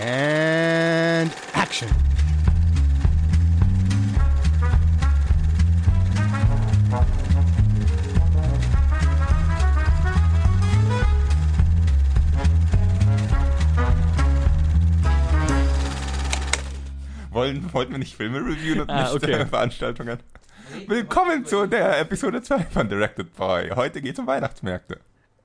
And action. Wollen, wollten wir nicht Filme reviewen und Ah, nicht okay. Veranstaltungen? Willkommen zu der Episode 2 von Directed Boy. Heute geht es um Weihnachtsmärkte.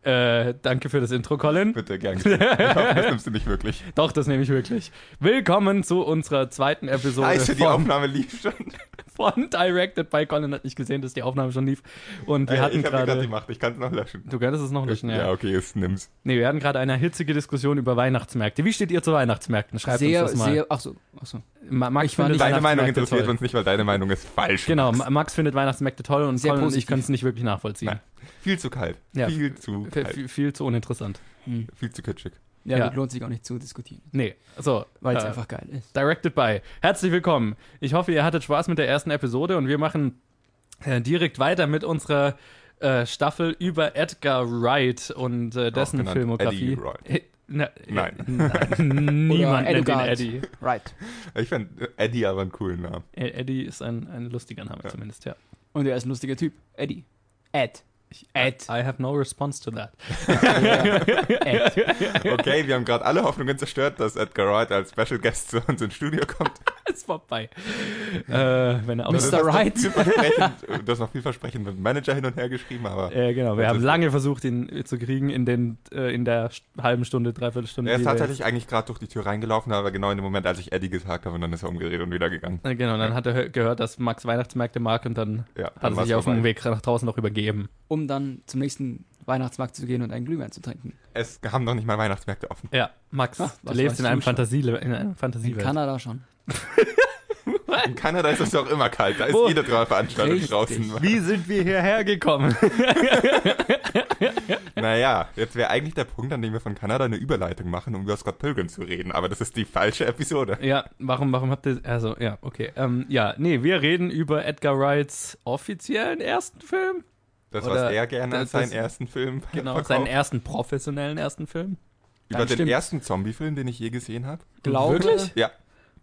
Äh, danke für das Intro, Colin. Bitte, gern. Ich hoffe, das nimmst du nicht wirklich. Doch, das nehme ich wirklich. Willkommen zu unserer zweiten Episode Scheiße, die Aufnahme lief schon. von Directed by Colin. Hat nicht gesehen, dass die Aufnahme schon lief. Und wir Äh, hatten ich gerade gerade. die Macht, ich kann es noch löschen. Du könntest es noch löschen, ja. Ja, okay, jetzt nimm's. Nee, wir hatten gerade eine hitzige Diskussion über Weihnachtsmärkte. Wie steht ihr zu Weihnachtsmärkten? Schreibt sehr, uns das mal. sehr, ach so, ach so. Ma- Max Ich findet nicht- Deine Meinung interessiert toll. uns nicht, weil deine Meinung ist falsch. Genau, Max. Ma- Max findet Weihnachtsmärkte toll und Sehr Colin und ich können es nicht wirklich nachvollziehen. Nein. Viel zu kalt. Ja. Viel zu Viel, kalt. viel, viel zu uninteressant. Hm. Viel zu kitschig. Ja, Ja. das lohnt sich auch nicht zu diskutieren, Nee, so. weil es äh, einfach geil ist. Directed by. Herzlich willkommen. Ich hoffe, ihr hattet Spaß mit der ersten Episode und wir machen äh, direkt weiter mit unserer äh, Staffel über Edgar Wright und äh, dessen Filmografie. Eddie Wright. Äh, na, Nein. Äh, nein. Niemand nennt ihn. Eddie. Right. Ich finde Eddie aber einen coolen Namen. Äh, Eddie ist ein, ein lustiger Name Ja. zumindest, ja. Und er ist ein lustiger Typ. Eddie. Ed. Ed. I have no response to that. Ed. Okay, wir haben gerade alle Hoffnungen zerstört, dass Edgar Wright als Special Guest zu uns ins Studio kommt. ist vorbei. Äh, wenn er auch Mr. noch Wright. Du hast noch vielversprechend mit dem Manager hin und her geschrieben, aber Äh, genau, wir haben lange versucht, ihn zu kriegen in, den, äh, in der halben Stunde, dreiviertel Stunde. er ist tatsächlich eigentlich gerade durch die Tür reingelaufen, aber genau in dem Moment, als ich Eddie gesagt habe, und dann ist er umgedreht und wieder gegangen. Äh, Genau, dann hat er hö- gehört, dass Max Weihnachtsmärkte mag und dann Ja, hat dann er war's sich auf dem. Weg nach draußen noch übergeben. Um dann zum nächsten Weihnachtsmarkt zu gehen und einen Glühwein zu trinken. Es haben noch nicht mal Weihnachtsmärkte offen. Ja, Max, Ah, du lebst in einem? Fantasie, in einer In Fantasiewelt. Kanada schon. In Kanada ist es ja auch immer kalt, da ist Wo? jede Veranstaltung Richtig. draußen. Wie sind wir hierher gekommen? Naja, jetzt wäre eigentlich der Punkt, an dem wir von Kanada eine Überleitung machen, um über Scott Pilgrim zu reden, aber das ist die falsche Episode. ja, warum, warum habt ihr, also, ja, okay. Ähm, ja, nee, wir reden über Edgar Wrights offiziellen ersten Film. Das, Oder was er gerne das- als seinen das- ersten Film Genau, verkauft. seinen ersten professionellen ersten Film. Über Ja, den stimmt. ersten Zombie-Film, den ich je gesehen habe. Glaube, Wirklich? Ja, Kann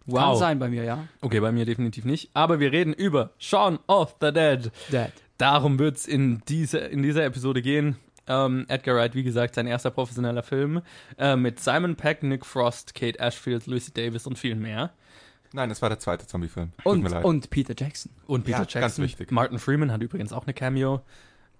Wow. sein bei mir, ja. Okay, bei mir definitiv nicht. Aber wir reden über Shaun of the Dead. Dad. Darum wird es in, diese, in dieser Episode gehen. Ähm, Edgar Wright, wie gesagt, sein erster professioneller Film äh, mit Simon Peck, Nick Frost, Kate Ashfield, Lucy Davis und viel mehr. nein, es war der zweite Zombie-Film. Tut Und, mir leid. und Peter Jackson. Und Peter Ja, Jackson. ganz wichtig. Martin Freeman hat übrigens auch eine Cameo.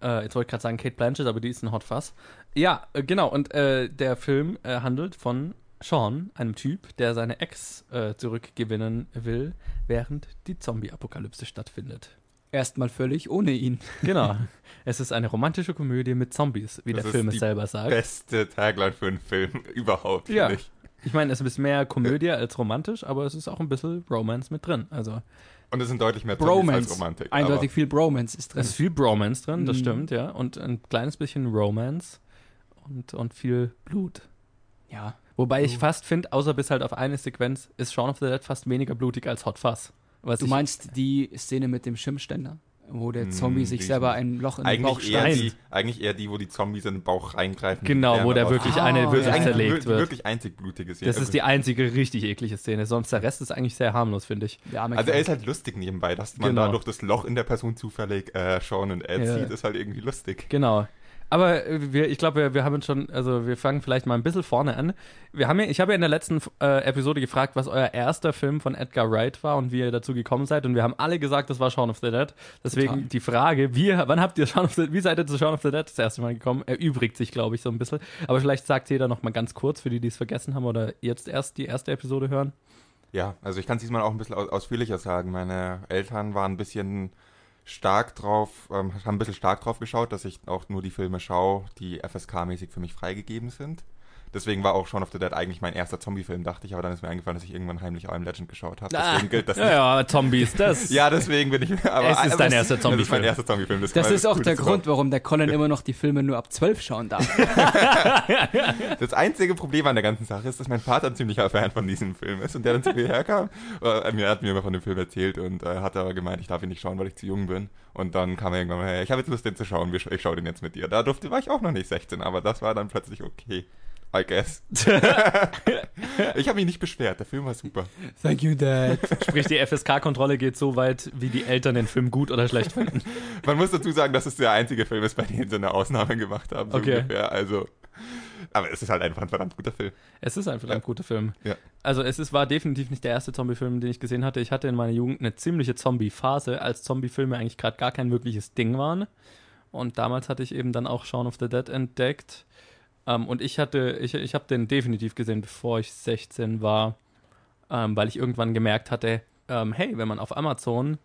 Äh, jetzt wollte ich gerade sagen Kate Blanchett, aber die ist ein Hot Fuss. Ja, äh, genau. Und äh, der Film äh, handelt von Sean, einem Typ, der seine Ex äh, zurückgewinnen will, während die Zombie-Apokalypse stattfindet. Erstmal völlig ohne ihn. Genau. es ist eine romantische Komödie mit Zombies, wie Das der ist Film es selber sagt. Beste Tagline für einen Film überhaupt, Ja. finde ich. Ich meine, es ist mehr Komödie als romantisch, aber es ist auch ein bisschen Romance mit drin. Also Und es sind deutlich mehr Zombies als Bromance. Romantik. Eindeutig viel Bromance ist drin. es ist viel Bromance drin, das Mhm. stimmt, ja. Und ein kleines bisschen Romance und, und viel Blut. Ja. Wobei ich fast finde, außer bis halt auf eine Sequenz, ist Shaun of the Dead fast weniger blutig als Hot Fuzz. Was Du ich, meinst die Szene mit dem Schimmständer, wo der Hm, Zombie sich die- selber ein Loch in den Bauch die, eigentlich eher die, wo die Zombies in den Bauch reingreifen. Genau, wo der wirklich Ah, eine ja. Wirklich eigentlich zerlegt wird. wirklich einzig blutige Szene. Das ist die einzige richtig eklige Szene, sonst der Rest ist eigentlich sehr harmlos, finde ich. Der arme Also er ist halt lustig nebenbei, dass man Genau. da durch das Loch in der Person zufällig äh, Sean und Ed Ja. sieht, ist halt irgendwie lustig. Genau. Aber äh, wir, ich glaube, wir, wir haben schon, also wir fangen vielleicht mal ein bisschen vorne an. Wir haben ja, ich habe ja in der letzten äh, Episode gefragt, was euer erster Film von Edgar Wright war und wie ihr dazu gekommen seid. Und wir haben alle gesagt, das war Shaun of the Dead. Deswegen Total. die Frage, wie, wann habt ihr Shaun of the, wie seid ihr zu Shaun of the Dead das erste Mal gekommen? Erübrigt sich, glaube ich, so ein bisschen. Aber vielleicht sagt jeder noch mal ganz kurz, für die, die es vergessen haben oder jetzt erst die erste Episode hören. Ja, also ich kann es diesmal auch ein bisschen aus ausführlicher sagen. Meine Eltern waren ein bisschen stark drauf, ähm, haben ein bisschen stark drauf geschaut, dass ich auch nur die Filme schaue, die FSK-mäßig für mich freigegeben sind. Deswegen war auch Shaun of the Dead eigentlich mein erster Zombie-Film, dachte ich, aber dann ist mir eingefallen, dass ich irgendwann heimlich I Am Legend geschaut habe. Deswegen gilt das ja, nicht. ja, Zombies, das. Ja, deswegen bin ich. Aber, Es ist dein erster Das ist Zombie-Film. mein erster Zombie-Film. Das war ist auch der das Grund, warum der Colin immer noch die Filme nur ab 12 schauen darf. Das einzige Problem an der ganzen Sache ist, dass mein Vater ein ziemlicher Fan von diesem Film ist und der dann zu mir herkam. Äh, er hat mir immer von dem Film erzählt und äh, hat aber gemeint, ich darf ihn nicht schauen, weil ich zu jung bin. Und dann kam er irgendwann mal, hey, ich habe jetzt Lust, den zu schauen, ich schaue den jetzt mit dir. Da durfte, war ich auch noch nicht 16, aber das war dann plötzlich okay. I guess. ich habe mich nicht beschwert, der Film war super. Thank you, Dad. Sprich, die FSK-Kontrolle geht so weit, wie die Eltern den Film gut oder schlecht finden. Man muss dazu sagen, dass es der einzige Film ist, bei dem sie eine Ausnahme gemacht haben. So Okay. Ungefähr. Also, aber es ist halt einfach ein verdammt guter Film. Es ist einfach ein Ja. guter Film. Ja. Also es ist, war definitiv nicht der erste Zombie-Film, den ich gesehen hatte. Ich hatte in meiner Jugend eine ziemliche Zombie-Phase, als Zombie-Filme eigentlich gerade gar kein wirkliches Ding waren. Und damals hatte ich eben dann auch Shaun of the Dead entdeckt. Ähm, und ich hatte, ich, ich habe den definitiv gesehen, bevor ich 16 war, ähm, weil ich irgendwann gemerkt hatte, ähm, hey, wenn man auf Amazon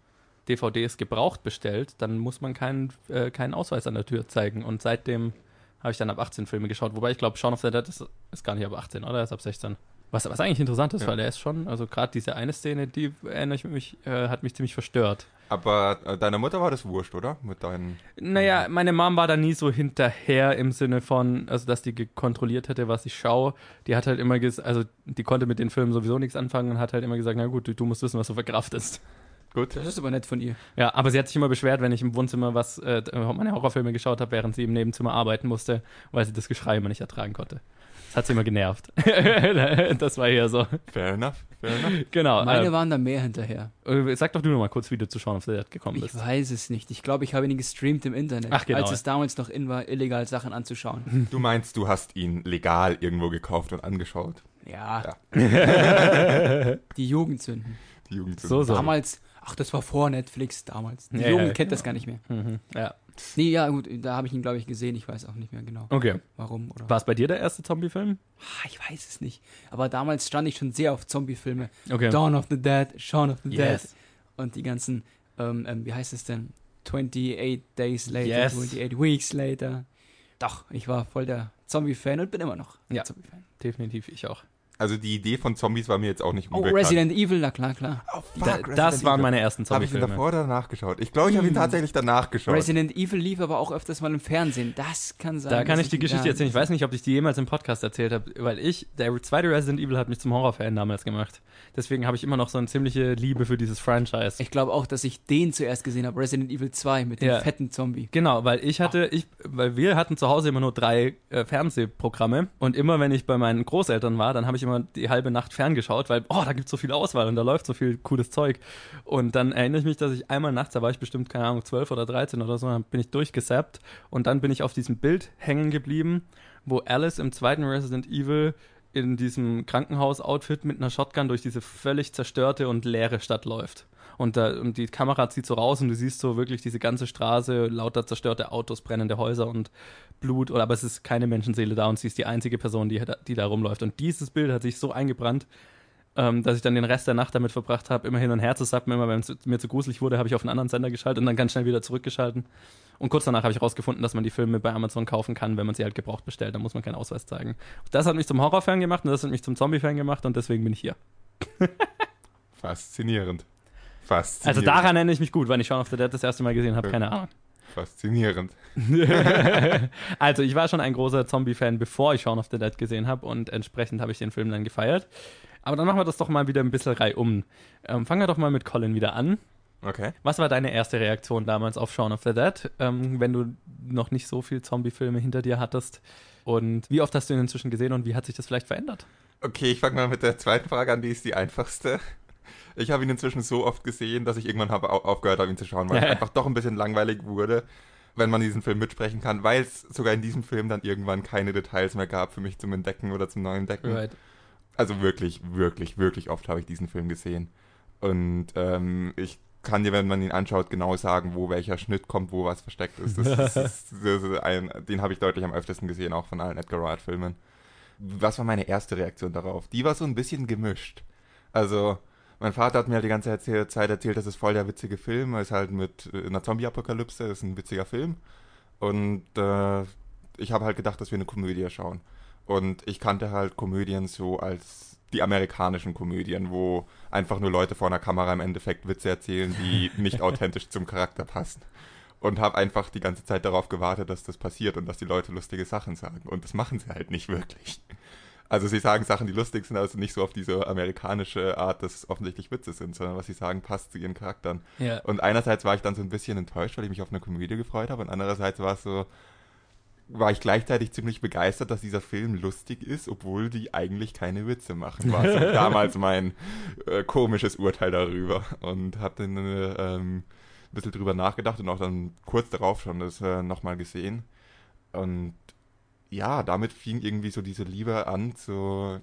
DVDs gebraucht bestellt, dann muss man keinen, äh, keinen Ausweis an der Tür zeigen. Und seitdem habe ich dann ab 18 Filme geschaut. Wobei ich glaube, Shaun of the Dead ist, ist gar nicht ab 18, oder? Er ist ab 16. Was, was eigentlich interessant ist, Ja. weil er ist schon, also gerade diese eine Szene, die erinnere ich mich, äh, hat mich ziemlich verstört. Aber äh, deiner Mutter war das wurscht, oder? Mit deinen. Naja, meine Mom war da nie so hinterher im Sinne von, also dass die kontrolliert hätte, was ich schaue. Die hat halt immer gesagt, also die konnte mit den Filmen sowieso nichts anfangen und hat halt immer gesagt, na gut, du, du musst wissen, was du verkraftest. Gut. Das ist aber nett von ihr. Ja, aber sie hat sich immer beschwert, wenn ich im Wohnzimmer was, äh, meine Horrorfilme geschaut habe, während sie im Nebenzimmer arbeiten musste, weil sie das Geschrei immer nicht ertragen konnte. Das hat sie immer genervt. das war eher so. Fair enough. Fair enough. Genau. Meine äh, waren da mehr hinterher. äh, sag doch du noch mal kurz, wie du zu Shaun of the Dead gekommen Ich bist. weiß es nicht. Ich glaube, ich habe ihn gestreamt im Internet, Ach, genau. als es damals noch in war, illegal Sachen anzuschauen. Du meinst, du hast ihn legal irgendwo gekauft und angeschaut. Ja, Ja. die Jugendsünden. Die Jugend So, so. Damals, ach, das war vor Netflix damals. Die Ja, Jugend ja, kennt das gar nicht mehr. Mhm, ja. Nee, ja, gut, da habe ich ihn, glaube ich, gesehen. Ich weiß auch nicht mehr genau, Okay. warum. Oder War es bei dir der erste Zombie-Film? Ich weiß es nicht. Aber damals stand ich schon sehr auf Zombie-Filme. Okay. Dawn of the Dead, Shaun of the Yes. Dead und die ganzen, ähm, ähm, wie heißt es denn? 28 Days later, Yes. 28 Weeks later. Doch, ich war voll der Zombie-Fan und bin immer noch Ja. Zombie-Fan. Definitiv, ich auch. Also die Idee von Zombies war mir jetzt auch nicht Oh, unbekannt. Resident Evil, na klar, klar. Oh, fuck, Da, das waren Evil. meine ersten Habe ich ihn davor oder danach geschaut? Ich glaube, ich habe ihn Hm. tatsächlich danach geschaut. Resident Evil lief aber auch öfters mal im Fernsehen. Das kann sein. Da kann ich die Geschichte erzählen. Ich weiß nicht, ob ich die jemals im Podcast erzählt habe, weil ich, der zweite Resident Evil hat mich zum Horrorfan damals gemacht. Deswegen habe ich immer noch so eine ziemliche Liebe für dieses Franchise. Ich glaube auch, dass ich den zuerst gesehen habe, Resident Evil 2 mit dem Ja. fetten Zombie. Genau, weil ich hatte, ich, weil wir hatten zu Hause immer nur drei äh, Fernsehprogramme und immer wenn ich bei meinen Großeltern war, dann habe ich immer die halbe Nacht ferngeschaut, weil, oh, da gibt es so viel Auswahl und da läuft so viel cooles Zeug. Und dann erinnere ich mich, dass ich einmal nachts, da war ich bestimmt, keine Ahnung, 12 oder 13 oder so, dann bin ich durchgesappt und dann bin ich auf diesem Bild hängen geblieben, wo Alice im zweiten Resident Evil in diesem Krankenhaus-Outfit mit einer Shotgun durch diese völlig zerstörte und leere Stadt läuft. Und, da, und die Kamera zieht so raus und du siehst so wirklich diese ganze Straße, lauter zerstörte Autos, brennende Häuser und Blut. Aber es ist keine Menschenseele da und sie ist die einzige Person, die, da- die da rumläuft. Und dieses Bild hat sich so eingebrannt, ähm, dass ich dann den Rest der Nacht damit verbracht habe, immer hin und her zu sappen. Immer wenn es mir zu gruselig wurde, habe ich auf einen anderen Sender geschaltet und dann ganz schnell wieder zurückgeschalten. Und kurz danach habe ich herausgefunden, dass man die Filme bei Amazon kaufen kann, wenn man sie halt gebraucht bestellt. Da muss man keinen Ausweis zeigen. Das hat mich zum Horrorfan gemacht und das hat mich zum Zombie-Fan gemacht und deswegen bin ich hier. Faszinierend. Faszinierend. Also daran erinnere ich mich gut, wenn ich Shaun of the Dead das erste Mal gesehen habe, keine Ahnung. Faszinierend. also ich war schon ein großer Zombie-Fan, bevor ich Shaun of the Dead gesehen habe und entsprechend habe ich den Film dann gefeiert. Aber dann machen wir das doch mal wieder ein bisschen reihum. Ähm, fangen wir doch mal mit Colin wieder an. Okay. Was war deine erste Reaktion damals auf Shaun of the Dead, ähm, wenn du noch nicht so viel Zombie-Filme hinter dir hattest? Und wie oft hast du ihn inzwischen gesehen und wie hat sich das vielleicht verändert? Okay, ich fange mal mit der zweiten Frage an, die ist die einfachste. Ich habe ihn inzwischen so oft gesehen, dass ich irgendwann habe au- aufgehört habe, ihn zu schauen, weil es einfach doch ein bisschen langweilig wurde, wenn man diesen Film mitsprechen kann, weil es sogar in diesem Film dann irgendwann keine Details mehr gab für mich zum Entdecken oder zum Neuentdecken. Right. Also wirklich, wirklich, wirklich oft habe ich diesen Film gesehen. Und ähm, ich kann dir, wenn man ihn anschaut, genau sagen, wo welcher Schnitt kommt, wo was versteckt ist. Das, das, das ein, den habe ich deutlich am öftesten gesehen, auch von allen Edgar Wright-Filmen. Was war meine erste Reaktion darauf? Die war so ein bisschen gemischt. Also, mein Vater hat mir halt die ganze Zeit erzählt, das ist voll der witzige Film. Ist halt mit äh, einer Zombie-Apokalypse, ist ein witziger Film. Und äh, ich habe halt gedacht, dass wir eine Komödie schauen. Und ich kannte halt Komödien so als die amerikanischen Komödien, wo einfach nur Leute vor einer Kamera im Endeffekt Witze erzählen, die nicht authentisch zum Charakter passen. Und habe einfach die ganze Zeit darauf gewartet, dass das passiert und dass die Leute lustige Sachen sagen. Und das machen sie halt nicht wirklich. Also sie sagen Sachen, die lustig sind, also nicht so auf diese amerikanische Art, dass es offensichtlich Witze sind, sondern was sie sagen, passt zu ihren Charakteren. Ja. Und einerseits war ich dann so ein bisschen enttäuscht, weil ich mich auf eine Komödie gefreut habe und andererseits war es so, war ich gleichzeitig ziemlich begeistert, dass dieser Film lustig ist, obwohl die eigentlich keine Witze machen. War so damals mein äh, komisches Urteil darüber. Und habe dann äh, ähm, ein bisschen drüber nachgedacht und auch dann kurz darauf schon das äh, nochmal gesehen. Und ja, damit fing irgendwie so diese Liebe an zu,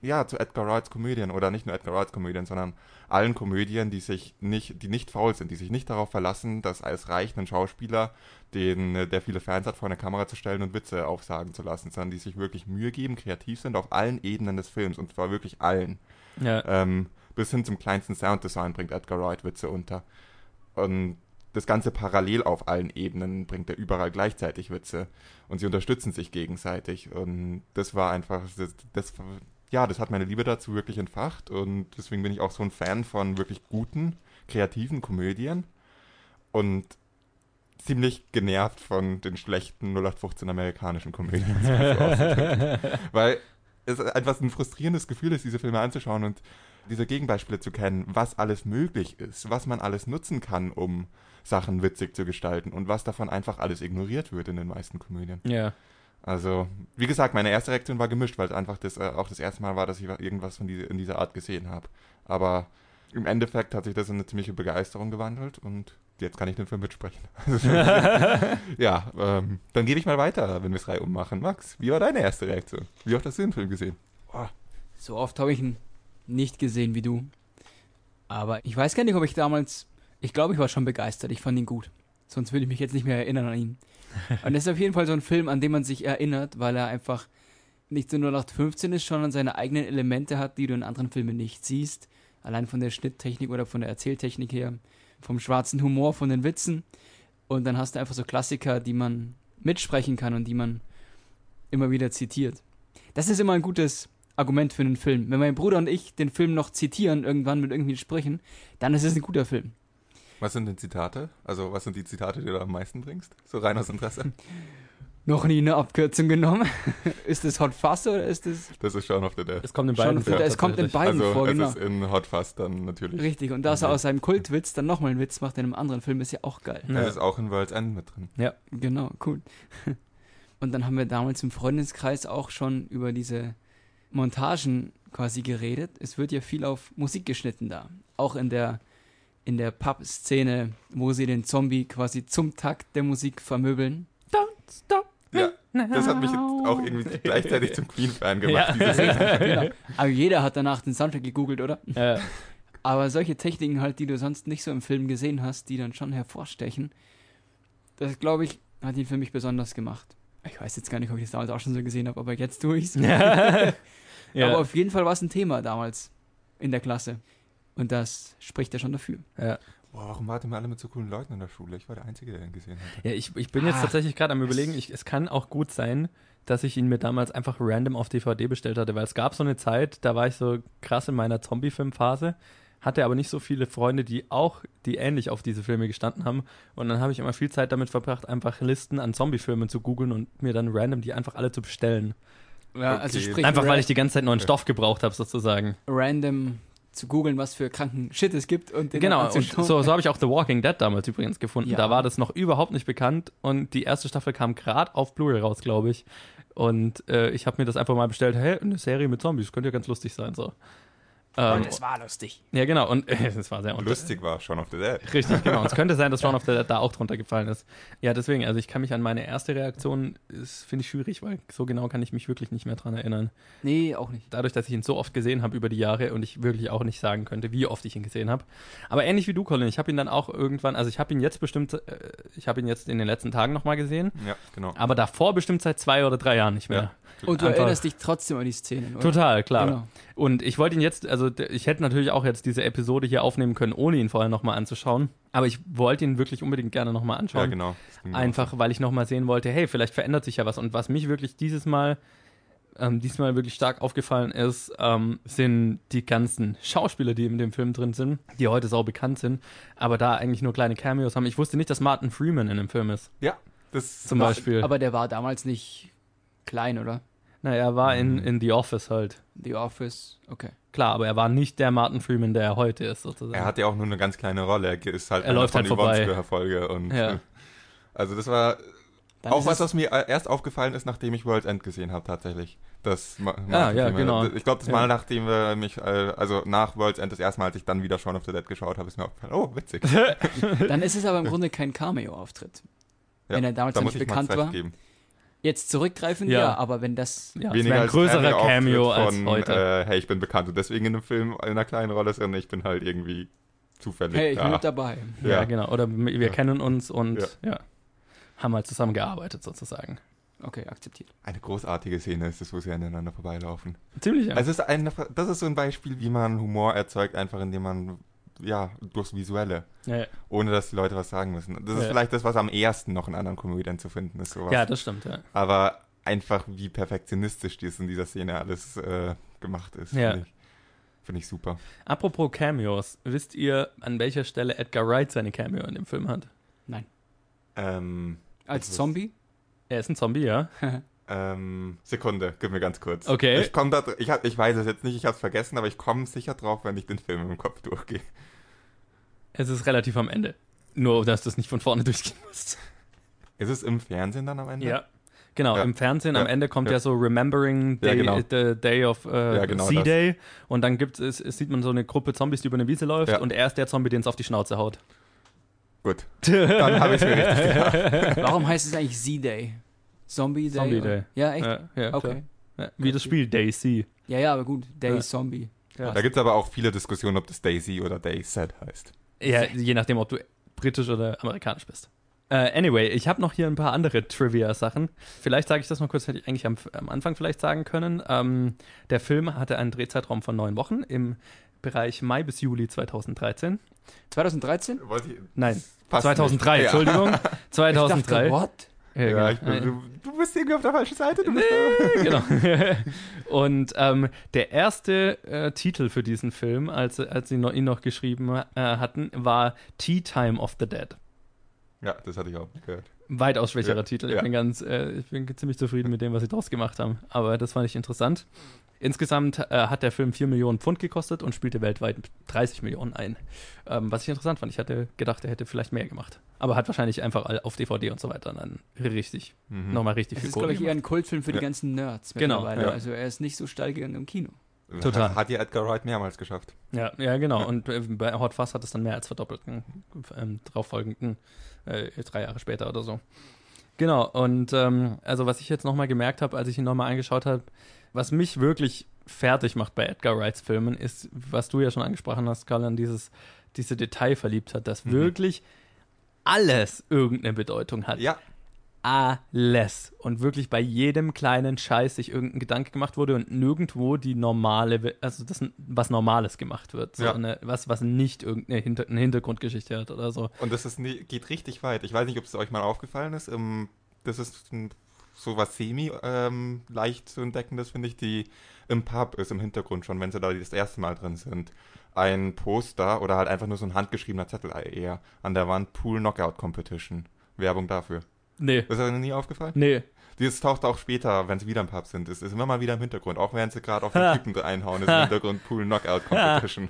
ja, zu Edgar Wrights Komödien oder nicht nur Edgar Wrights Komödien, sondern allen Komödien, die sich nicht, die nicht faul sind, die sich nicht darauf verlassen, dass es reicht, einen Schauspieler, den, der viele Fans hat, vor eine Kamera zu stellen und Witze aufsagen zu lassen, sondern die sich wirklich Mühe geben, kreativ sind auf allen Ebenen des Films und zwar wirklich allen. Ja. Ähm, bis hin zum kleinsten Sounddesign bringt Edgar Wright Witze unter. Und das Ganze parallel auf allen Ebenen bringt er überall gleichzeitig Witze. Und sie unterstützen sich gegenseitig. Und das war einfach, das, das, ja, das hat meine Liebe dazu wirklich entfacht. Und deswegen bin ich auch so ein Fan von wirklich guten, kreativen Komödien. Und ziemlich genervt von den schlechten 0815 amerikanischen Komödien. Weil es einfach ein frustrierendes Gefühl ist, diese Filme anzuschauen und diese Gegenbeispiele zu kennen, was alles möglich ist, was man alles nutzen kann, um Sachen witzig zu gestalten und was davon einfach alles ignoriert wird in den meisten Komödien. Ja. Also, wie gesagt, meine erste Reaktion war gemischt, weil es einfach das, äh, auch das erste Mal war, dass ich irgendwas von diese, in dieser Art gesehen habe. Aber im Endeffekt hat sich das in eine ziemliche Begeisterung gewandelt und jetzt kann ich den Film mitsprechen. ja, ähm, dann gebe ich mal weiter, wenn wir es Reihe ummachen. Max, wie war deine erste Reaktion? Wie oft hast du den Film gesehen? Boah, so oft habe ich ihn nicht gesehen wie du. Aber ich weiß gar nicht, ob ich damals. Ich glaube, ich war schon begeistert. Ich fand ihn gut. Sonst würde ich mich jetzt nicht mehr erinnern an ihn. Und es ist auf jeden Fall so ein Film, an den man sich erinnert, weil er einfach nicht so nur nach 15 ist, sondern seine eigenen Elemente hat, die du in anderen Filmen nicht siehst. Allein von der Schnitttechnik oder von der Erzähltechnik her, vom schwarzen Humor, von den Witzen. Und dann hast du einfach so Klassiker, die man mitsprechen kann und die man immer wieder zitiert. Das ist immer ein gutes Argument für einen Film. Wenn mein Bruder und ich den Film noch zitieren, irgendwann mit irgendwelchen Sprüchen, dann ist es ein guter Film. Was sind denn Zitate? Also, was sind die Zitate, die du am meisten bringst? So rein aus Interesse? Noch nie eine Abkürzung genommen. ist das Hot Fuzz oder ist das. Das ist Shaun of the Dead. Es kommt in beiden Dead. Es kommt in beiden also, vor, es genau. ist in Hot Fuzz dann natürlich. Richtig, und dass er Okay. aus seinem Kultwitz dann nochmal einen Witz macht in einem anderen Film, ist ja auch geil. Ja. Das ist auch in World's End mit drin. Genau, cool. Und dann haben wir damals im Freundeskreis auch schon über diese Montagen quasi geredet. Es wird ja viel auf Musik geschnitten da. Auch in der, in der Pub-Szene, wo sie den Zombie quasi zum Takt der Musik vermöbeln. Don't stop. Ja, das hat mich jetzt auch irgendwie gleichzeitig zum Queen-Fan gemacht. Ja. genau. Aber jeder hat danach den Soundtrack gegoogelt, oder? Ja. Aber solche Techniken halt, die du sonst nicht so im Film gesehen hast, die dann schon hervorstechen, das glaube ich, hat ihn für mich besonders gemacht. Ich weiß jetzt gar nicht, ob ich das damals auch schon so gesehen habe, aber jetzt tue ich's. ja. Aber auf jeden Fall war es ein Thema damals in der Klasse. Und das spricht ja schon dafür. ja. Boah, warum warten wir alle mit so coolen Leuten in der Schule? Ich war der Einzige, der ihn gesehen hat. Ja, ich, ich bin jetzt Ah, tatsächlich gerade am überlegen, ich, es kann auch gut sein, dass ich ihn mir damals einfach random auf DVD bestellt hatte, weil es gab so eine Zeit, da war ich so krass in meiner Zombie-Film-Phase, hatte aber nicht so viele Freunde, die auch, die ähnlich auf diese Filme gestanden haben. Und dann habe ich immer viel Zeit damit verbracht, einfach Listen an Zombie-Filmen zu googeln und mir dann random die einfach alle zu bestellen. Ja, Okay. also sprich, Einfach weil ich die ganze Zeit neuen Stoff gebraucht habe, sozusagen. random zu googeln, was für kranken Shit es gibt und den Genau, und so, so habe ich auch The Walking Dead damals übrigens gefunden. Ja. Da war das noch überhaupt nicht bekannt und die erste Staffel kam gerade auf Blu-ray raus, glaube ich. Und äh, ich habe mir das einfach mal bestellt, hey, eine Serie mit Zombies, könnte ja ganz lustig sein. So. Ähm, Und es war lustig. ja, genau, und äh, es war sehr unter- Lustig war Shaun of the Dead. Richtig, genau. Und es könnte sein, dass Shaun of the Dead da auch drunter gefallen ist. Ja, deswegen, also ich kann mich an meine erste Reaktion, finde ich schwierig, weil so genau kann ich mich wirklich nicht mehr dran erinnern. Nee, auch nicht. dadurch, dass ich ihn so oft gesehen habe über die Jahre und ich wirklich auch nicht sagen könnte, wie oft ich ihn gesehen habe. Aber ähnlich wie du, Colin, ich habe ihn dann auch irgendwann, also ich habe ihn jetzt bestimmt, äh, ich habe ihn jetzt in den letzten Tagen nochmal gesehen, Ja, genau. aber davor bestimmt seit zwei oder drei Jahren nicht mehr. Und du erinnerst dich trotzdem an die Szenen, oder? Total, klar. Genau. Und ich wollte ihn jetzt, also ich hätte natürlich auch jetzt diese Episode hier aufnehmen können, ohne ihn vorher nochmal anzuschauen. Aber ich wollte ihn wirklich unbedingt gerne nochmal anschauen. Ja, genau. Auch Einfach, weil ich nochmal sehen wollte, hey, vielleicht verändert sich ja was. Und was mich wirklich dieses Mal, ähm, diesmal wirklich stark aufgefallen ist, ähm, sind die ganzen Schauspieler, die in dem Film drin sind, die heute sau bekannt sind, aber da eigentlich nur kleine Cameos haben. Ich wusste nicht, dass Martin Freeman in dem Film ist. Ja, das zum Beispiel. Aber der war damals nicht klein, oder? naja, er war in, Mhm. in The Office halt. The Office, okay. Klar, aber er war nicht der Martin Freeman, der er heute ist, sozusagen. Er hat ja auch nur eine ganz kleine Volle. Er ist halt Er läuft von halt vorbei. Folge und Ja. äh, also das war Dann Auch was, was mir äh, erst aufgefallen ist, nachdem ich World's End gesehen habe, tatsächlich. Das ma- Ah, ja, genau. Ich glaube, das Ja. Mal, nachdem wir mich, äh, also nach World's End das erste Mal, als ich dann wieder Shaun of the Dead geschaut habe, ist mir aufgefallen, oh, witzig. Dann ist es aber im Grunde kein Cameo-Auftritt. Wenn er damals da nicht bekannt war. geben. Jetzt zurückgreifend, Ja. ja, aber wenn das. Ja, Weniger wäre ein größerer Cameo als von, heute. Äh, hey, ich bin bekannt und deswegen in einem Film in einer kleinen Rolle, sondern ich bin halt irgendwie zufällig Hey, ich bin da. mit dabei. ja. ja. genau. Oder wir Ja. kennen uns und ja. Ja. haben halt zusammengearbeitet sozusagen. Okay, akzeptiert. Eine großartige Szene ist es, wo sie aneinander vorbeilaufen. Ziemlich, ja. Also es ist eine, das ist so ein Beispiel, wie man Humor erzeugt, einfach indem man, ja, durchs Visuelle, ja, ja. ohne dass die Leute was sagen müssen. Das ist Ja. vielleicht das, was am ehersten noch in anderen Komödien zu finden ist, sowas. ja, das stimmt, ja. Aber einfach, wie perfektionistisch dies in dieser Szene alles äh, gemacht ist, Ja. finde ich, find ich super. Apropos Cameos, wisst ihr, an welcher Stelle Edgar Wright seine Cameo in dem Film hat? Nein. Ähm, Als ist- Zombie? Er ist ein Zombie, ja. ähm, Sekunde, gib mir ganz kurz. Okay. Ich, komm da, ich, hab, ich weiß es jetzt nicht, ich habe es vergessen, aber ich komme sicher drauf, wenn ich den Film im Kopf durchgehe. Es ist relativ am Ende. Nur, dass du es nicht von vorne durchgehen musst. Ist es im Fernsehen dann am Ende? Ja. Genau, Ja. im Fernsehen am Ja. Ende kommt ja, Ja. so Remembering Day, genau. the Day of äh, Ja, genau Sea das. Day und dann gibt es, es sieht man so eine Gruppe Zombies, die über eine Wiese läuft Ja. und er ist der Zombie, den es auf die Schnauze haut. Gut, dann habe ich es mir richtig gedacht. Warum heißt es eigentlich Z-Day? Zombie Day? Zombie? Day. Ja, echt? Ja, ja, okay. Ja, wie das Spiel Daisy. Ja, ja, aber gut. Day Ja. Zombie. Ja. Da gibt es aber auch viele Diskussionen, ob das Daisy oder Day Set heißt. Ja, je nachdem, ob du britisch oder amerikanisch bist. Äh, anyway, ich habe noch hier ein paar andere Trivia-Sachen. Vielleicht sage ich das mal kurz, hätte ich eigentlich am, am Anfang vielleicht sagen können. Ähm, der Film hatte einen Drehzeitraum von neun Wochen im Bereich Mai bis Juli 2013. 2013? Wollte ich- Nein, Passt 2003, nicht. Entschuldigung. Ich dachte, 2003. what? Ja, Ja, genau. ich bin, du, du bist irgendwie auf der falschen Seite. Du Nee, genau. Und ähm, der erste äh, Titel für diesen Film, als, als sie noch, ihn noch geschrieben äh, hatten, war Tea Time of the Dead. ja, das hatte ich auch gehört. Weitaus schwächerer Ja, Titel. Ich ja. bin ganz, äh, ich bin ziemlich zufrieden mit dem, was sie draus gemacht haben. Aber das fand ich interessant. Insgesamt äh, hat der Film 4 Millionen Pfund gekostet und spielte weltweit 30 Millionen ein. Ähm, was ich interessant fand. Ich hatte gedacht, er hätte vielleicht mehr gemacht. Aber hat wahrscheinlich einfach auf DVD und so weiter dann richtig, Mhm. nochmal richtig Das viel ist, glaube ich, eher ein Kultfilm für die Ja. ganzen Nerds Genau, mittlerweile. ja. Also er ist nicht so steil gegangen im Kino. Total. Hat die Edgar Wright mehrmals geschafft. Ja, ja, genau. Und äh, bei Hot Fuzz hat es dann mehr als verdoppelt, ähm, darauffolgenden äh, drei Jahre später oder so. Genau, und ähm, also was ich jetzt nochmal gemerkt habe, als ich ihn nochmal angeschaut habe, was mich wirklich fertig macht bei Edgar Wrights Filmen, ist, was du ja schon angesprochen hast, Karl, an dieses, diese Detailverliebtheit, dass Mhm. wirklich alles irgendeine Bedeutung hat Ja, alles und wirklich bei jedem kleinen Scheiß sich irgendein Gedanke gemacht wurde und nirgendwo die normale, also das, was Normales gemacht wird. So Ja. eine, was, was nicht irgendeine Hinter, eine Hintergrundgeschichte hat oder so. und das ist nie, geht richtig weit. Ich weiß nicht, ob es euch mal aufgefallen ist. Ähm, das ist ein, so was semi ähm, leicht zu entdeckendes, finde ich, die im Pub ist im Hintergrund schon, wenn sie da das erste Mal drin sind. Ein Poster oder halt einfach nur so ein handgeschriebener Zettel eher an der Wand Pool Knockout Competition. Werbung dafür. Nee. Ist noch nie aufgefallen? Nee. Dieses taucht auch später, wenn sie wieder im Pub sind. Es ist immer mal wieder im Hintergrund. Auch während sie gerade auf den Typen einhauen, ist im Hintergrund Pool Knockout Competition.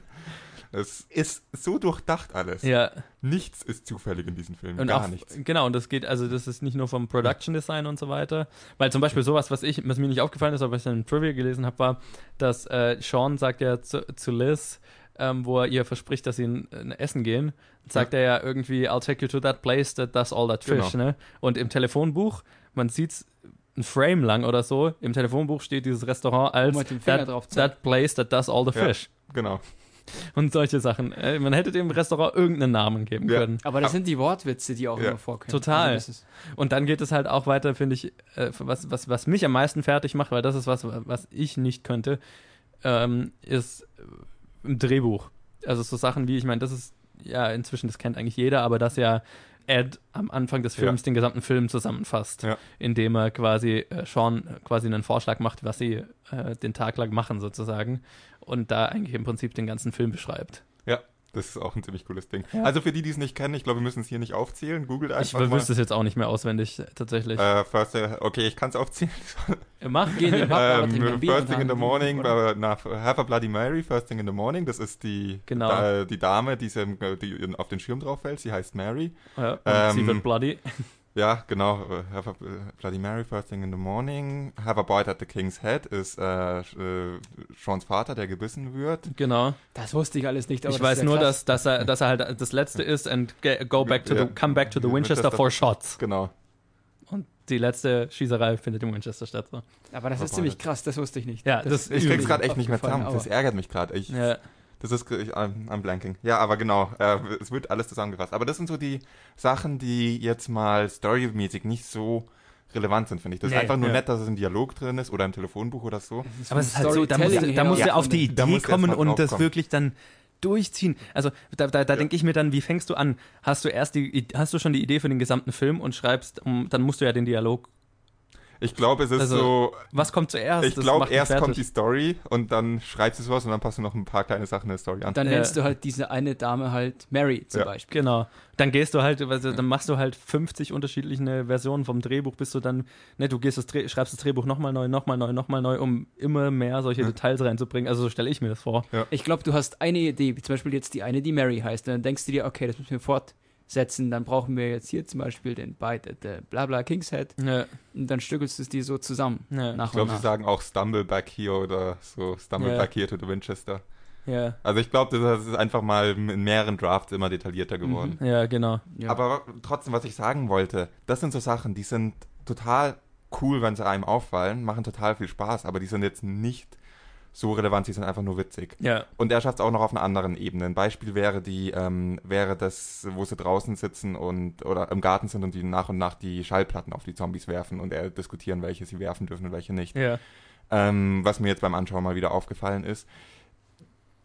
Es ist so durchdacht alles. Ja. Nichts ist zufällig in diesem Film. Und Gar auch, nichts. Genau, und das geht, also das ist nicht nur vom Production Design und so weiter. Weil zum Beispiel sowas, was ich, was mir nicht aufgefallen ist, aber was ich in einem Trivia gelesen habe, war, dass äh, Sean sagt ja zu, zu Liz, ähm, wo er ihr verspricht, dass sie ein, ein Essen gehen, sagt er ja irgendwie, I'll take you to that place that does all that fish, Genau. ne? Und im Telefonbuch, man sieht's ein Frame lang oder so, im Telefonbuch steht dieses Restaurant als that, that place that does all the Ja. fish. Genau. Und solche Sachen. Äh, man hätte dem Restaurant irgendeinen Namen geben Ja. können. Aber das sind die Wortwitze, die auch Ja. immer vorkommen. Total. Also das ist, Und dann geht es halt auch weiter, finde ich, äh, was, was, was mich am meisten fertig macht, weil das ist was, was ich nicht könnte, ähm, ist äh, ein Drehbuch. Also so Sachen wie, ich meine, das ist, ja, inzwischen, das kennt eigentlich jeder, aber dass ja Ed am Anfang des Films Ja. den gesamten Film zusammenfasst, Ja. indem er quasi äh, Sean quasi einen Vorschlag macht, was sie äh, den Tag lang machen sozusagen und da eigentlich im Prinzip den ganzen Film beschreibt. Das ist auch ein ziemlich cooles Ding. Ja. Also für die, die es nicht kennen, ich glaube, wir müssen es hier nicht aufzählen. Googelt Ich einfach mal. wüsste es jetzt auch nicht mehr auswendig, tatsächlich. Äh, first, äh, okay, ich kann es aufzählen. Mach, gehen in den Pub, ähm, first thing in the morning, oder? äh, na, Have a Bloody Mary, First thing in the morning. Das ist die, Genau. da, die Dame, die, sie, im- die auf den Schirm drauf fällt. Sie heißt Mary. ja, ähm, sie wird bloody. Ja, genau. Have a äh, Bloody Mary first thing in the morning. Have a bite at the King's Head ist äh, äh, Seans Vater, der gebissen wird. Genau. Das wusste ich alles nicht. Aber ich weiß ist ja nur, krass. dass, dass, er, dass er halt das letzte ist and go back to Ja. the, come back to the Winchester Winchester. for shots. Genau. Und die letzte Schießerei findet im Winchester statt. So. Aber das ist Aber ziemlich krass, das wusste ich nicht. Ja, das das- ist Ich krieg's gerade echt nicht mehr zusammen. Das ärgert mich gerade. Ich, Ja. Das ist, ich, I'm, I'm blanking. Ja, aber genau, äh, es wird alles zusammengefasst. Aber das sind so die Sachen, die jetzt mal storymäßig nicht so relevant sind, finde ich. Das Nee, ist einfach nur ja. nett, dass es im Dialog drin ist oder im Telefonbuch oder so. Aber es ist halt so, da muss, Storytelling da her muss auch er auf die Idee kommen und das draufkommen. wirklich dann durchziehen. Also da, da, da Ja. denke ich mir dann, wie fängst du an? Hast du erst die, hast du schon die Idee für den gesamten Film und schreibst, um, dann musst du ja den Dialog. Ich glaube, es ist Also, so, Was kommt zuerst? ich glaube, erst kommt die Story und dann schreibst du sowas und dann passt du noch ein paar kleine Sachen in der Story an. Dann Ja. nennst du halt diese eine Dame halt Mary zum Ja. Beispiel. Genau. Dann gehst du halt, also, dann machst du halt 50 unterschiedliche Versionen vom Drehbuch, bis du dann, ne, du gehst das Dreh, schreibst das Drehbuch nochmal neu, nochmal neu, nochmal neu, um immer mehr solche Ja. Details reinzubringen. Also so stelle ich mir das vor. Ich glaube, du hast eine Idee, wie zum Beispiel jetzt die eine, die Mary heißt. Und dann denkst du dir, okay, das müssen wir fortsetzen. Dann brauchen wir jetzt hier zum Beispiel den Bite at the Blabla King's Head. Ja, Und dann stückelst du es dir so zusammen. ja, Nach Ich glaube, sie sagen auch Stumble back here oder so, Stumble Ja. back here to the Winchester. ja, Also ich glaube, das ist einfach mal in mehreren Drafts immer detaillierter geworden. ja, genau. Ja. Aber trotzdem, was ich sagen wollte, das sind so Sachen, die sind total cool, wenn sie einem auffallen, machen total viel Spaß, aber die sind jetzt nicht so relevant, die sind einfach nur witzig. Ja, Und er schafft es auch noch auf einer anderen Ebene. Ein Beispiel wäre die, ähm, wäre das, wo sie draußen sitzen und oder im Garten sind und die nach und nach die Schallplatten auf die Zombies werfen und er diskutieren, welche sie werfen dürfen und welche nicht. ja, Ähm, was mir jetzt beim Anschauen mal wieder aufgefallen ist.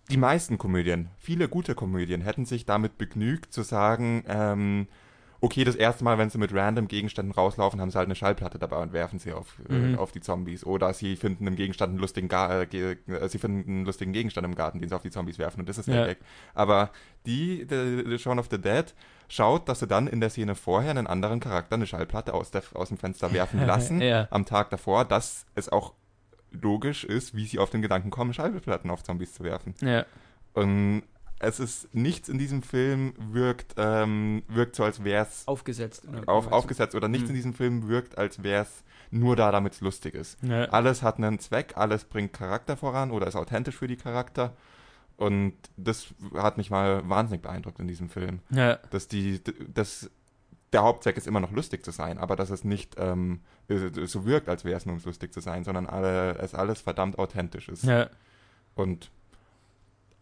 Die meisten Komödien, viele gute Komödien, hätten sich damit begnügt zu sagen, ähm, okay, das erste Mal, wenn sie mit random Gegenständen rauslaufen, haben sie halt eine Schallplatte dabei und werfen sie auf, Mhm. äh, auf die Zombies. Oder sie finden im Gegenstand einen lustigen, Ga äh, äh, sie finden einen lustigen Gegenstand im Garten, den sie auf die Zombies werfen und das ist der Ja. Gag. Aber die, the, the Shaun of the Dead, schaut, dass sie dann in der Szene vorher einen anderen Charakter eine Schallplatte aus, der, aus dem Fenster werfen lassen Ja. am Tag davor, dass es auch logisch ist, wie sie auf den Gedanken kommen, Schallplatten auf Zombies zu werfen. ja, Und es ist nichts in diesem Film wirkt, ähm, wirkt so, als wäre es aufgesetzt. oder- auf, du? aufgesetzt oder nichts Hm. in diesem Film wirkt, als wäre es nur da, damit es lustig ist. ja. Alles hat einen Zweck, alles bringt Charakter voran oder ist authentisch für die Charakter. Und das hat mich mal wahnsinnig beeindruckt in diesem Film. ja. Dass die, dass der Hauptzweck ist immer noch lustig zu sein, aber dass es nicht ähm, äh, so wirkt, als wäre es nur um lustig zu sein, sondern alle, es alles verdammt authentisch ist. ja. Und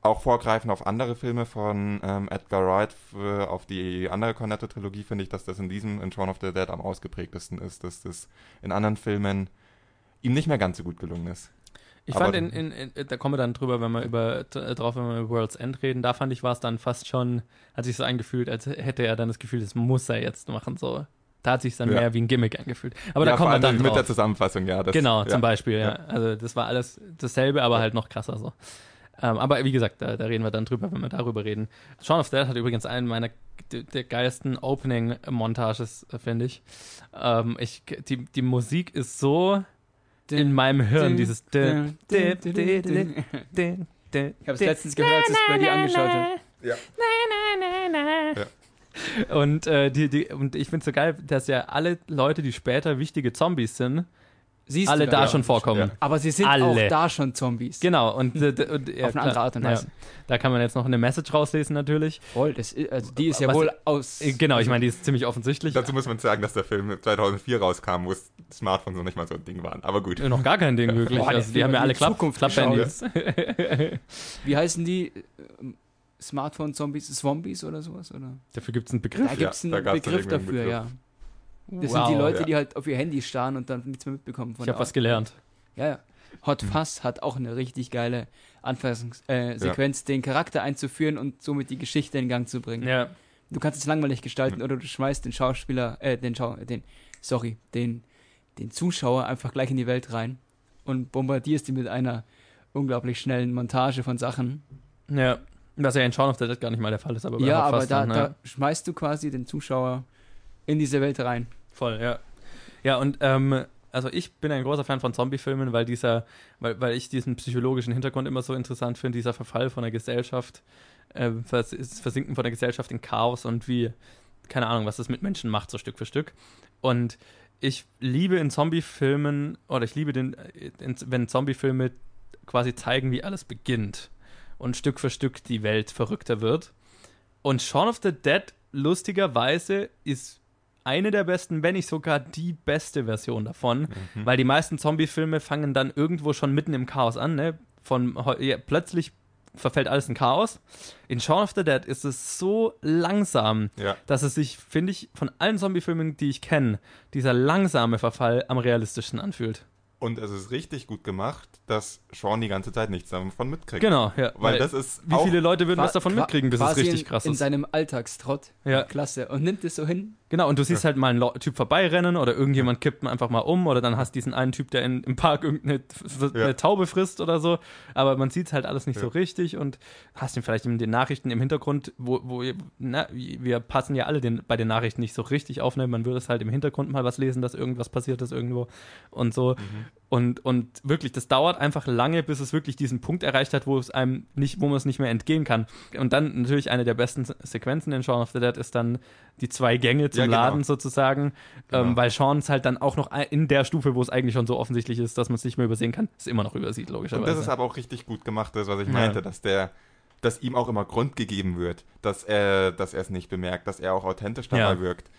auch vorgreifen auf andere Filme von ähm, Edgar Wright, f- auf die andere Cornetto-Trilogie, finde ich, dass das in diesem, in Shaun of the Dead, am ausgeprägtesten ist, dass das in anderen Filmen ihm nicht mehr ganz so gut gelungen ist. Ich Aber- fand, in, in, in, da kommen wir dann drüber, wenn wir über, äh, drauf, wenn wir über World's End reden, da fand ich, war es dann fast schon, hat sich so angefühlt, als hätte er dann das Gefühl, das muss er jetzt machen, so. Da hat sich dann Ja. mehr wie ein Gimmick angefühlt. Aber da ja, kommen vor wir dann mit der drauf. Zusammenfassung, ja. Das, genau, ja. zum Beispiel, ja. Ja. Also das war alles dasselbe, aber halt noch krasser so. Ähm, aber wie gesagt, da, da reden wir dann drüber, wenn wir darüber reden. Shaun of the Dead hat übrigens einen meiner der geilsten Opening-Montages, äh, finde ich. Ähm, ich. Die, die Musik ist so in meinem Hirn, dieses Ich habe es letztens gehört, als ich es bei dir angeschaut habe. Ja. Und, äh, die, die, und ich finde es so geil, dass ja alle Leute, die später wichtige Zombies sind, Siehst alle du da ja. schon vorkommen. Ja. Aber sie sind Alle. auch da schon Zombies. Genau, und, äh, d- und ja, Auf eine andere Art und Weise. Ja, da kann man jetzt noch eine Message rauslesen, natürlich. Voll, das also die ist ja Was- wohl aus. Äh, Genau, ich meine, die ist ziemlich offensichtlich. Dazu muss man sagen, dass der Film 2004 rauskam, wo es Smartphones noch nicht mal so ein Ding waren. Aber gut. Äh, noch gar kein Ding wirklich. Boah, also, die haben ja alle Klapp, Klapphandys. Wie heißen die? Ähm, Smartphone-Zombies? Swombies oder sowas? Oder? Dafür gibt es einen Da Begriff. gibt es da einen da Begriff dafür, Begriff. ja. Das Wow. sind die Leute, ja. die halt auf ihr Handy starren und dann nichts mehr mitbekommen von Ich habe was gelernt. Ja, ja. Hot Mhm. Fuzz hat auch eine richtig geile Anfassungssequenz, äh, Sequenz, den Charakter einzuführen und somit die Geschichte in Gang zu bringen. Ja, Du kannst es langweilig gestalten oder du schmeißt den Schauspieler, äh, den Schau, den, sorry, den, den Zuschauer einfach gleich in die Welt rein und bombardierst ihn mit einer unglaublich schnellen Montage von Sachen. ja. Was ja in Shaun of the Dead gar nicht mal der Fall ist, aber ja, aber da, dann, da schmeißt du quasi den Zuschauer in diese Welt rein. Voll, ja. Ja, und ähm, also ich bin ein großer Fan von Zombie-Filmen, weil dieser, weil, weil ich diesen psychologischen Hintergrund immer so interessant finde, dieser Verfall von der Gesellschaft, äh, das Versinken von der Gesellschaft in Chaos und wie keine Ahnung, was das mit Menschen macht, so Stück für Stück. Und ich liebe in Zombie-Filmen, oder ich liebe den, äh, wenn Zombie-Filme quasi zeigen, wie alles beginnt und Stück für Stück die Welt verrückter wird. Und Shaun of the Dead, lustigerweise, ist eine der besten, wenn nicht sogar die beste Version davon, Mhm. weil die meisten Zombie-Filme fangen dann irgendwo schon mitten im Chaos an, ne? Von ja, plötzlich verfällt alles in Chaos. In Shaun of the Dead ist es so langsam, Ja. dass es sich, finde ich, von allen Zombie-Filmen, die ich kenne, dieser langsame Verfall am realistischsten anfühlt. Und es ist richtig gut gemacht, dass Sean die ganze Zeit nichts davon mitkriegt. Genau, ja. Weil das ist wie viele Leute würden was davon mitkriegen, bis es richtig in, krass In ist? seinem Alltagstrott. Ja. Klasse. Und nimmt es so hin. Genau, und du siehst halt mal einen Typ vorbeirennen oder irgendjemand kippt man einfach mal um oder dann hast diesen einen Typ, der in, im Park irgendeine Ja. Taube frisst oder so. Aber man sieht halt alles nicht Ja. so richtig und hast ihn vielleicht in den Nachrichten im Hintergrund, wo, wo na, wir passen ja alle den, bei den Nachrichten nicht so richtig auf. Ne? Man würde es halt im Hintergrund mal was lesen, dass irgendwas passiert ist irgendwo und so. Mhm. Und, und wirklich, das dauert einfach lange, bis es wirklich diesen Punkt erreicht hat, wo es einem nicht, wo man es nicht mehr entgehen kann. Und dann natürlich eine der besten Se- Sequenzen in Shaun of the Dead ist dann die zwei Gänge zum Ja, genau. Laden sozusagen, Genau. ähm, weil Sean es halt dann auch noch in der Stufe, wo es eigentlich schon so offensichtlich ist, dass man es nicht mehr übersehen kann, es immer noch übersieht, Und logischerweise. das ist aber auch richtig gut gemacht, das, was ich Ja. meinte, dass der, dass ihm auch immer Grund gegeben wird, dass er, dass er es nicht bemerkt, dass er auch authentisch dabei Ja. wirkt.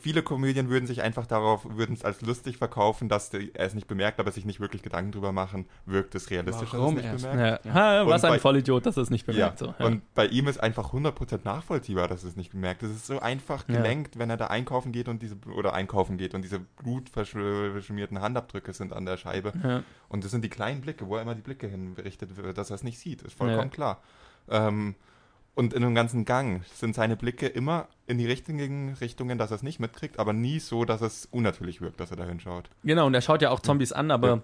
Viele Komödien würden sich einfach darauf, würden es als lustig verkaufen, dass der, er es nicht bemerkt, aber sich nicht wirklich Gedanken drüber machen, wirkt es realistisch, Warum dass er es nicht bemerkt. ja. Ha, was ein bei- Vollidiot, dass er es nicht Ja, bemerkt. So. Ja. und bei ihm ist einfach 100% nachvollziehbar, dass es nicht bemerkt. Es ist so einfach Ja. gelenkt, wenn er da einkaufen geht und diese, oder einkaufen geht und diese blutverschmierten Handabdrücke sind an der Scheibe. ja. Und das sind die kleinen Blicke, wo er immer die Blicke hinrichtet, dass er es nicht sieht. Ist vollkommen Ja. klar. Ähm, und in dem ganzen Gang sind seine Blicke immer in die richtigen Richtungen, dass er es nicht mitkriegt, aber nie so, dass es unnatürlich wirkt, dass er da hinschaut. Genau, und er schaut ja auch Zombies an, aber Ja.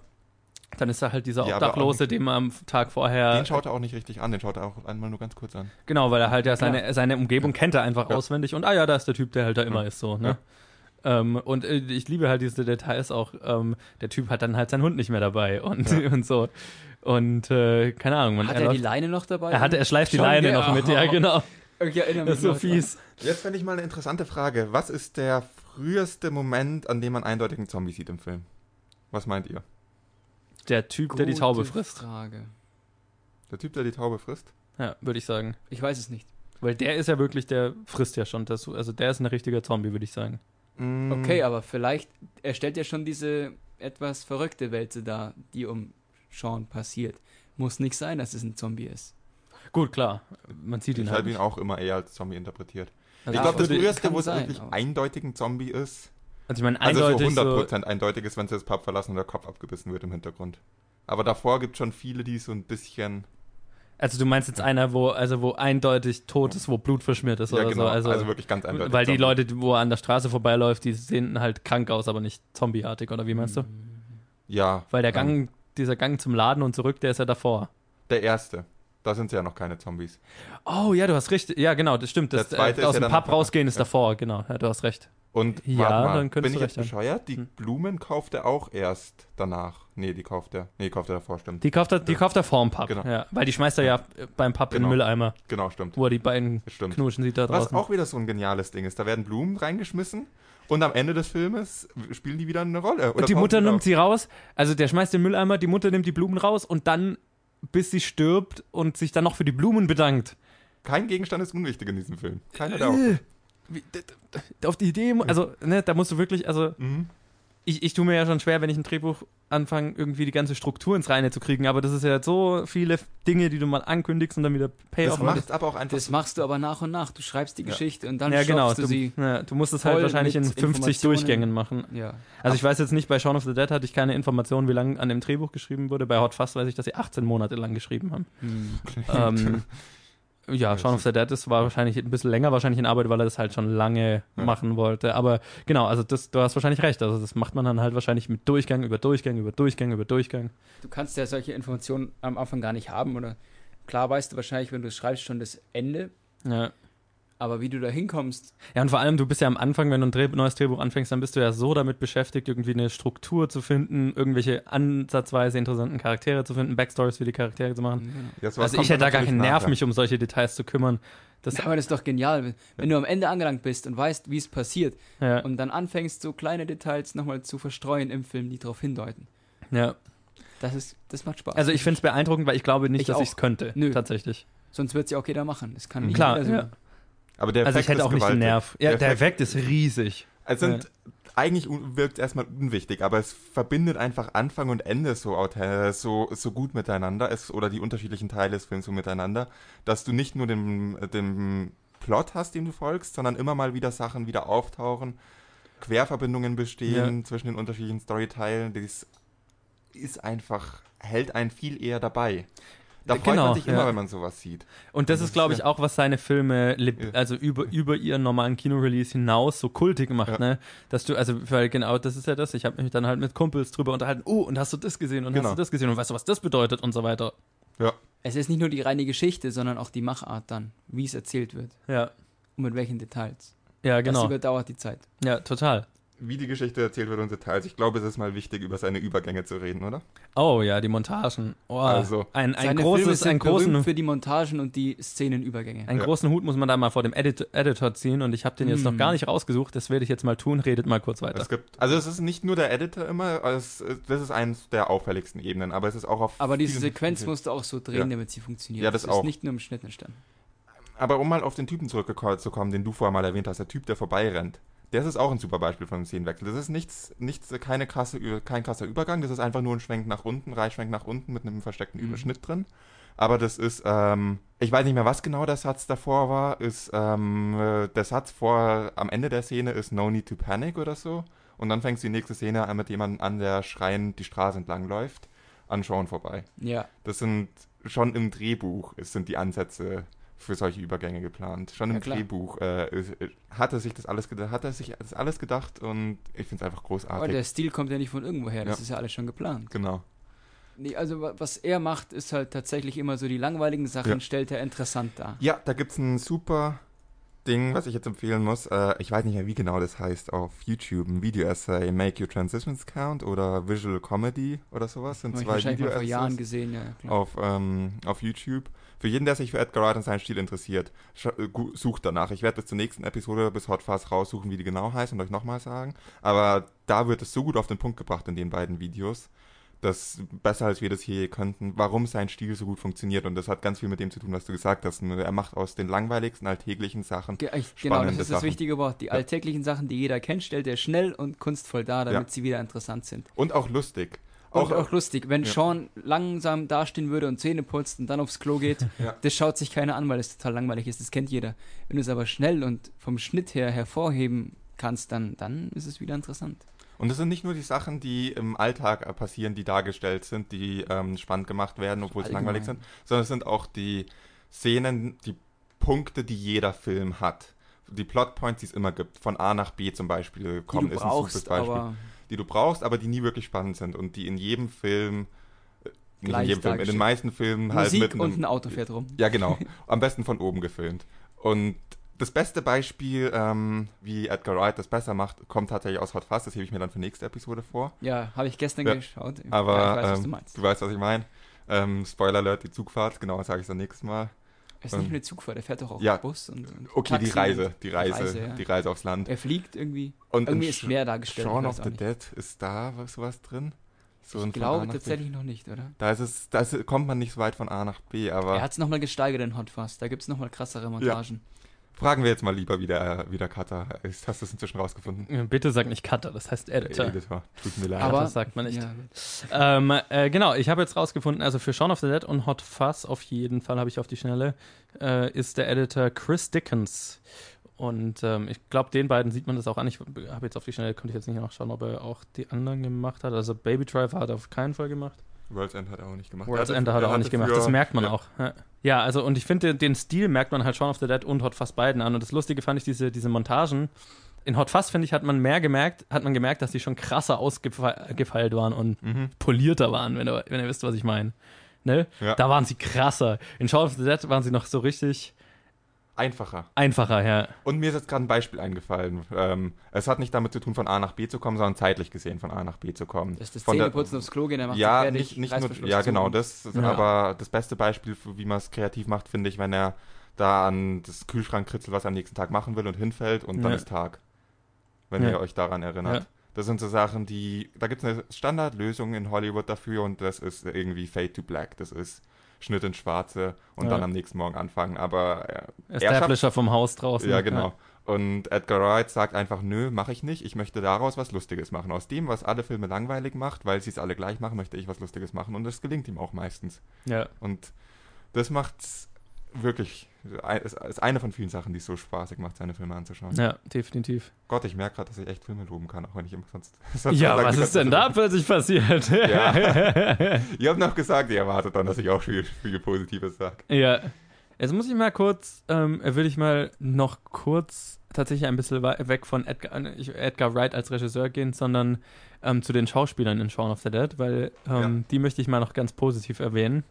dann ist er halt dieser Ja, Obdachlose, dem man am Tag vorher Den schaut er auch nicht richtig an, den schaut er auch einmal nur ganz kurz an. Genau, weil er halt ja seine, seine Umgebung kennt er einfach Ja. auswendig und ah ja, da ist der Typ, der halt da immer Ja. ist, so, ne? Ähm, und äh, ich liebe halt diese Details auch. Ähm, der Typ hat dann halt seinen Hund nicht mehr dabei und, Ja. und so. Und äh, keine Ahnung, man, Hat er, er die Leine noch dabei? er, hat, er schleift die Leine noch mit, ja, genau. Ich erinnere mich Das ist so fies. Jetzt fände ich mal eine interessante Frage. Was ist der früheste Moment, an dem man eindeutig einen Zombie sieht im Film? Was meint ihr? Der Typ, der die Gute Taube frisst. Frage. Der Typ, der die Taube frisst? Ja, würde ich sagen. Ich weiß es nicht. Weil der ist ja wirklich, der frisst ja schon. Das, also der ist ein richtiger Zombie, würde ich sagen. Mm, Okay, aber vielleicht, er stellt ja schon diese etwas verrückte Welt dar, die um Sean passiert. Muss nicht sein, dass es ein Zombie ist. Gut, klar. Man sieht ihn Ich halt. habe ihn auch immer eher als Zombie interpretiert. Also ich glaube, das früheste, wo es wirklich aber- eindeutig ein Zombie ist, Also ich meine, also so eindeutig so, 100% eindeutig ist, wenn sie das Pub verlassen und der Kopf abgebissen wird im Hintergrund. Aber davor gibt es schon viele, die so ein bisschen... Also du meinst jetzt einer, wo, also wo eindeutig tot ist, wo Blut verschmiert ist ja, oder genau, so. also, Also, wirklich ganz eindeutig. weil die. Leute, wo er an der Straße vorbeiläuft, die sehen halt krank aus, aber nicht zombieartig, oder wie meinst du? Ja. Weil der ähm, Gang, dieser Gang zum Laden und zurück, der ist ja davor. Der erste. Da sind ja noch keine Zombies. Oh ja, du hast recht. Ja, genau, das stimmt. Das, äh, aus ja dem Pub rausgehen ist ja. davor, genau. Ja, du hast recht. Und Ja, mal, dann bin ich jetzt recht haben. bescheuert? Die Hm. Blumen kauft er auch erst danach. Nee, die kauft er. Nee, kauft er davor, stimmt. Die kauft er, die Ja. kauft er vorm Pub. Genau. Ja, weil die schmeißt er ja beim Pub in den Genau. Mülleimer, Genau, stimmt. wo er die beiden Stimmt. knutschen sieht da Was draußen. auch wieder so ein geniales Ding ist. Da werden Blumen reingeschmissen und am Ende des Filmes spielen die wieder eine Rolle. Und die Mutter nimmt auf. sie raus, also der schmeißt den Mülleimer, die Mutter nimmt die Blumen raus und dann, bis sie stirbt und sich dann noch für die Blumen bedankt. Kein Gegenstand ist unwichtig in diesem Film. Keiner auch. Äh, Auf die Idee, also, ne, da musst du wirklich, also, Mhm. Ich, ich tue mir ja schon schwer, wenn ich ein Drehbuch anfange, irgendwie die ganze Struktur ins Reine zu kriegen, aber das ist ja so viele Dinge, die du mal ankündigst und dann wieder Das Payoff macht aber auch einfach. Das machst du aber nach und nach. Du schreibst die Ja. Geschichte und dann Ja, genau. Du, du sie. ja, du musst es halt wahrscheinlich in mit 50 Informationen. Durchgängen machen. Ja. Also ich weiß jetzt nicht, bei Shaun of the Dead hatte ich keine Informationen, wie lange an dem Drehbuch geschrieben wurde. Bei Hot Fuzz weiß ich, dass sie 18 Monate lang geschrieben haben. Hm. ähm, ja, Shaun of the Dead ist, war wahrscheinlich ein bisschen länger wahrscheinlich in Arbeit, weil er das halt schon lange Ja. machen wollte. Aber genau, also das, du hast wahrscheinlich recht. Also das macht man dann halt wahrscheinlich mit Durchgang über Durchgang über Durchgang über Durchgang. Du kannst ja solche Informationen am Anfang gar nicht haben oder klar weißt du wahrscheinlich, wenn du es schreibst, schon das Ende. Ja. Aber wie du da hinkommst, Ja, und vor allem, du bist ja am Anfang, wenn du ein Dreh neues Drehbuch anfängst, dann bist du ja so damit beschäftigt, irgendwie eine Struktur zu finden, irgendwelche ansatzweise interessanten Charaktere zu finden, Backstories für die Charaktere zu machen. Ja, Also ich hätte da gar keinen Nerv, nachher. mich um solche Details zu kümmern. Das, Ja, aber das ist doch genial. Wenn, wenn du am Ende angelangt bist und weißt, wie es passiert ja, und dann anfängst, so kleine Details nochmal zu verstreuen im Film, die darauf hindeuten. ja. Das, ist, das macht Spaß. Also ich finde es beeindruckend, weil ich glaube nicht, Ich dass ich es könnte. Nö. Tatsächlich. Sonst wird es ja auch jeder machen. Das kann nicht Klar, jeder so. ja. Aber der Also ich Effekt hätte ist auch nicht den. Nerv. Ja, Der der Effekt- Effekt ist riesig. Es sind eigentlich un- wirkt erstmal unwichtig, aber es verbindet einfach Anfang und Ende so authent- so so gut miteinander, es oder die unterschiedlichen Teile des Films so miteinander, dass du nicht nur den den Plot hast, dem du folgst, sondern immer mal wieder Sachen wieder auftauchen, Querverbindungen bestehen zwischen den unterschiedlichen Storyteilen. Das ist einfach hält einen viel eher dabei. Da Äh, freut genau, man sich immer, ja. wenn man sowas sieht. Und das Das ist, glaube ich, auch, was seine Filme, also über, über ihren normalen Kinorelease hinaus so kultig macht, Ja. ne? Dass du, also, weil genau das ist ja das. Ich habe mich dann halt mit Kumpels drüber unterhalten. Oh, und hast du das gesehen? Und Genau. hast du das gesehen? Und weißt du, was das bedeutet? Und so weiter. Ja. Es ist nicht nur die reine Geschichte, sondern auch die Machart dann, wie es erzählt wird Ja. und mit welchen Details. Ja, Das genau. überdauert die Zeit. Ja, total. Wie die Geschichte erzählt wird und Details. Ich glaube, es ist mal wichtig, über seine Übergänge zu reden, oder? Oh ja, die Montagen. Oh, Also, ein, ein Seine Filme großes, sind einen berühmt großen, für die Montagen und die Szenenübergänge. einen Ja. großen Hut muss man da mal vor dem Edit Editor ziehen und ich habe den jetzt noch Mm. gar nicht rausgesucht. Das werde ich jetzt mal tun. Redet mal kurz weiter. Es gibt, also es ist nicht nur der Editor immer, es, das ist eines der auffälligsten Ebenen, aber es ist auch auf. Aber diese Sequenz musst du auch so drehen, Ja. damit sie funktioniert. Ja, das ist auch. nicht nur im Schnitt entstanden. Aber um mal auf den Typen zurückzukommen, den du vorher mal erwähnt hast, der Typ, der vorbeirennt. Das ist auch ein super Beispiel von einem Szenenwechsel. Das ist nichts, nichts keine krasse, kein krasser Übergang, das ist einfach nur ein Schwenk nach unten, Reichschwenk nach unten mit einem versteckten Mhm. Überschnitt drin. Aber das ist, ähm, ich weiß nicht mehr, was genau der Satz davor war, ist, ähm, äh, der Satz vor, am Ende der Szene ist No Need to Panic oder so. Und dann fängst du die nächste Szene an mit jemandem an, der schreiend die Straße entlang läuft, an Sean vorbei. Ja, Das sind schon im Drehbuch, es sind die Ansätze für solche Übergänge geplant. Schon Ja, im klar. Drehbuch äh, äh, hat er sich das alles gedacht, hat er sich das alles gedacht und ich finde es einfach aber großartig. der Stil kommt ja nicht von irgendwoher. Das Ja. ist ja alles schon geplant. genau. Nee, also wa- was er macht, ist halt tatsächlich immer so die langweiligen Sachen, Ja. stellt er interessant dar. Ja, da gibt es ein super Ding, was ich jetzt empfehlen muss. Äh, ich weiß nicht mehr, wie genau das heißt auf YouTube. Ein Video-Essay, Make Your Transitions Count oder Visual Comedy oder sowas. Sind zwei mal vor. Jahren gesehen, ja. Klar. auf, ähm, auf YouTube. Für jeden, der sich für Edgar Wright und seinen Stil interessiert, äh, sucht danach. Ich werde bis zur nächsten Episode, bis Hot Fuzz raussuchen, wie die genau heißt und euch nochmal sagen. Aber da wird es so gut auf den Punkt gebracht in den beiden Videos, dass besser als wir das hier könnten, warum sein Stil so gut funktioniert. Und das hat ganz viel mit dem zu tun, was du gesagt hast. Er macht aus den langweiligsten, alltäglichen Sachen. Ge ich, genau, das ist das Sachen. wichtige Wort. Die alltäglichen Sachen, die jeder kennt, stellt er schnell und kunstvoll dar, damit Ja. sie wieder interessant sind. Und auch lustig. Und auch, lustig, wenn Ja. Sean langsam dastehen würde und Zähne putzt und dann aufs Klo geht, Ja. das schaut sich keiner an, weil es total langweilig ist. Das kennt jeder. Wenn du es aber schnell und vom Schnitt her hervorheben kannst, dann, dann ist es wieder interessant. Und es sind nicht nur die Sachen, die im Alltag äh, passieren, die dargestellt sind, die ähm, spannend gemacht werden, obwohl sie langweilig sind, sondern es sind auch die Szenen, die Punkte, die jeder Film hat. Die Plotpoints, die es immer gibt. Von A nach B zum Beispiel kommen, ist ein brauchst, super Beispiel. Die du brauchst, aber die nie wirklich spannend sind und die in jedem Film, äh, nicht in jedem Film, in den meisten Filmen halt Musik mit einem, und ein Auto fährt rum. ja, genau. Am besten von oben gefilmt. Und das beste Beispiel, ähm, wie Edgar Wright das besser macht, kommt tatsächlich aus Hot Fuzz. Das hebe ich mir dann für nächste Episode vor. Ja, habe ich gestern Ja. geschaut. Aber ja, ich weiß, was ähm, du meinst. du weißt, was ich meine. Ähm, Spoiler Alert, die Zugfahrt, genau, das sage ich dann nächstes Mal. Es ist nicht ähm, nur der Zugfahrt, der fährt doch auch ja. Bus und, und Okay, die Taxi Reise, und- die Reise, ja. die Reise aufs Land. Er fliegt irgendwie. Und Irgendwie ist mehr dargestellt. Shaun of the nicht. Dead, ist da was, sowas drin? So Ich glaube tatsächlich noch nicht, oder? Da, ist es, da ist, kommt man nicht so weit von A nach B, aber Er hat es nochmal gesteigert in Hot Fuzz. Da gibt es nochmal krassere Montagen. Fragen wir jetzt mal lieber, wie der, wie der Cutter ist. Hast du es inzwischen rausgefunden? Bitte sag nicht Cutter, das heißt Editor. Editor, tut mir leid. Aber das sagt man nicht. Ja, Ähm, äh, genau, ich habe jetzt rausgefunden, also für Shaun of the Dead und Hot Fuzz auf jeden Fall habe ich auf die Schnelle, äh, ist der Editor Chris Dickens. Und ähm, ich glaube, den beiden sieht man das auch an. Ich habe jetzt auf die Schnelle, konnte ich jetzt nicht nachschauen, ob er auch die anderen gemacht hat. Also Baby Driver hat er auf keinen Fall gemacht. World's End hat er auch nicht gemacht. World's Er End hat er auch nicht gemacht. Das merkt man ja. auch. Ja. Also und ich finde, den, den Stil merkt man halt Shaun of the Dead und Hot Fuzz beiden an. Und das Lustige fand ich diese, diese Montagen. In Hot Fuzz, finde ich, hat man mehr gemerkt, hat man gemerkt, dass die schon krasser ausgefeilt waren und Mhm. polierter waren, wenn ihr, wenn ihr wisst, was ich meine. Ne? Ja. Da waren sie krasser. In Shaun of the Dead waren sie noch so richtig Einfacher. Einfacher, ja. Und mir ist jetzt gerade ein Beispiel eingefallen. Ähm, es hat nicht damit zu tun, von A nach B zu kommen, sondern zeitlich gesehen von A nach B zu kommen. Das ist das Von der- Zähneputzen aufs Klo gehen, dann macht ja, er fertig, nicht, nicht nur, ja genau, das, Ja. aber das beste Beispiel, für wie man es kreativ macht, finde ich, wenn er da an das Kühlschrank kritzelt, was er am nächsten Tag machen will und hinfällt und dann Ja. ist Tag. Wenn Ja. ihr euch daran erinnert. Ja. Das sind so Sachen, die, da gibt es eine Standardlösung in Hollywood dafür und das ist irgendwie Fade to Black. Das ist Schnitt ins Schwarze und Ja. dann am nächsten Morgen anfangen. Aber äh, er Establisher vom Haus draußen. ja, genau. Und Edgar Wright sagt einfach, nö, mache ich nicht. Ich möchte daraus was Lustiges machen. Aus dem, was alle Filme langweilig macht, weil sie es alle gleich machen, möchte ich was Lustiges machen. Und das gelingt ihm auch meistens. Ja. Und das macht's wirklich, ist eine von vielen Sachen, die es so spaßig macht, seine Filme anzuschauen. ja, definitiv. Gott, ich merke gerade, dass ich echt Filme loben kann, auch wenn ich immer sonst... sonst Ja, was ist denn da plötzlich passiert? Ja. Ihr habt noch gesagt, ihr erwartet dann, dass ich auch viel, viel Positives sage. Ja. Jetzt muss ich mal kurz, ähm, will ich mal noch kurz tatsächlich ein bisschen weg von Edgar, äh, Edgar Wright als Regisseur gehen, sondern ähm, zu den Schauspielern in Shaun of the Dead, weil ähm, die möchte ich mal noch ganz positiv erwähnen.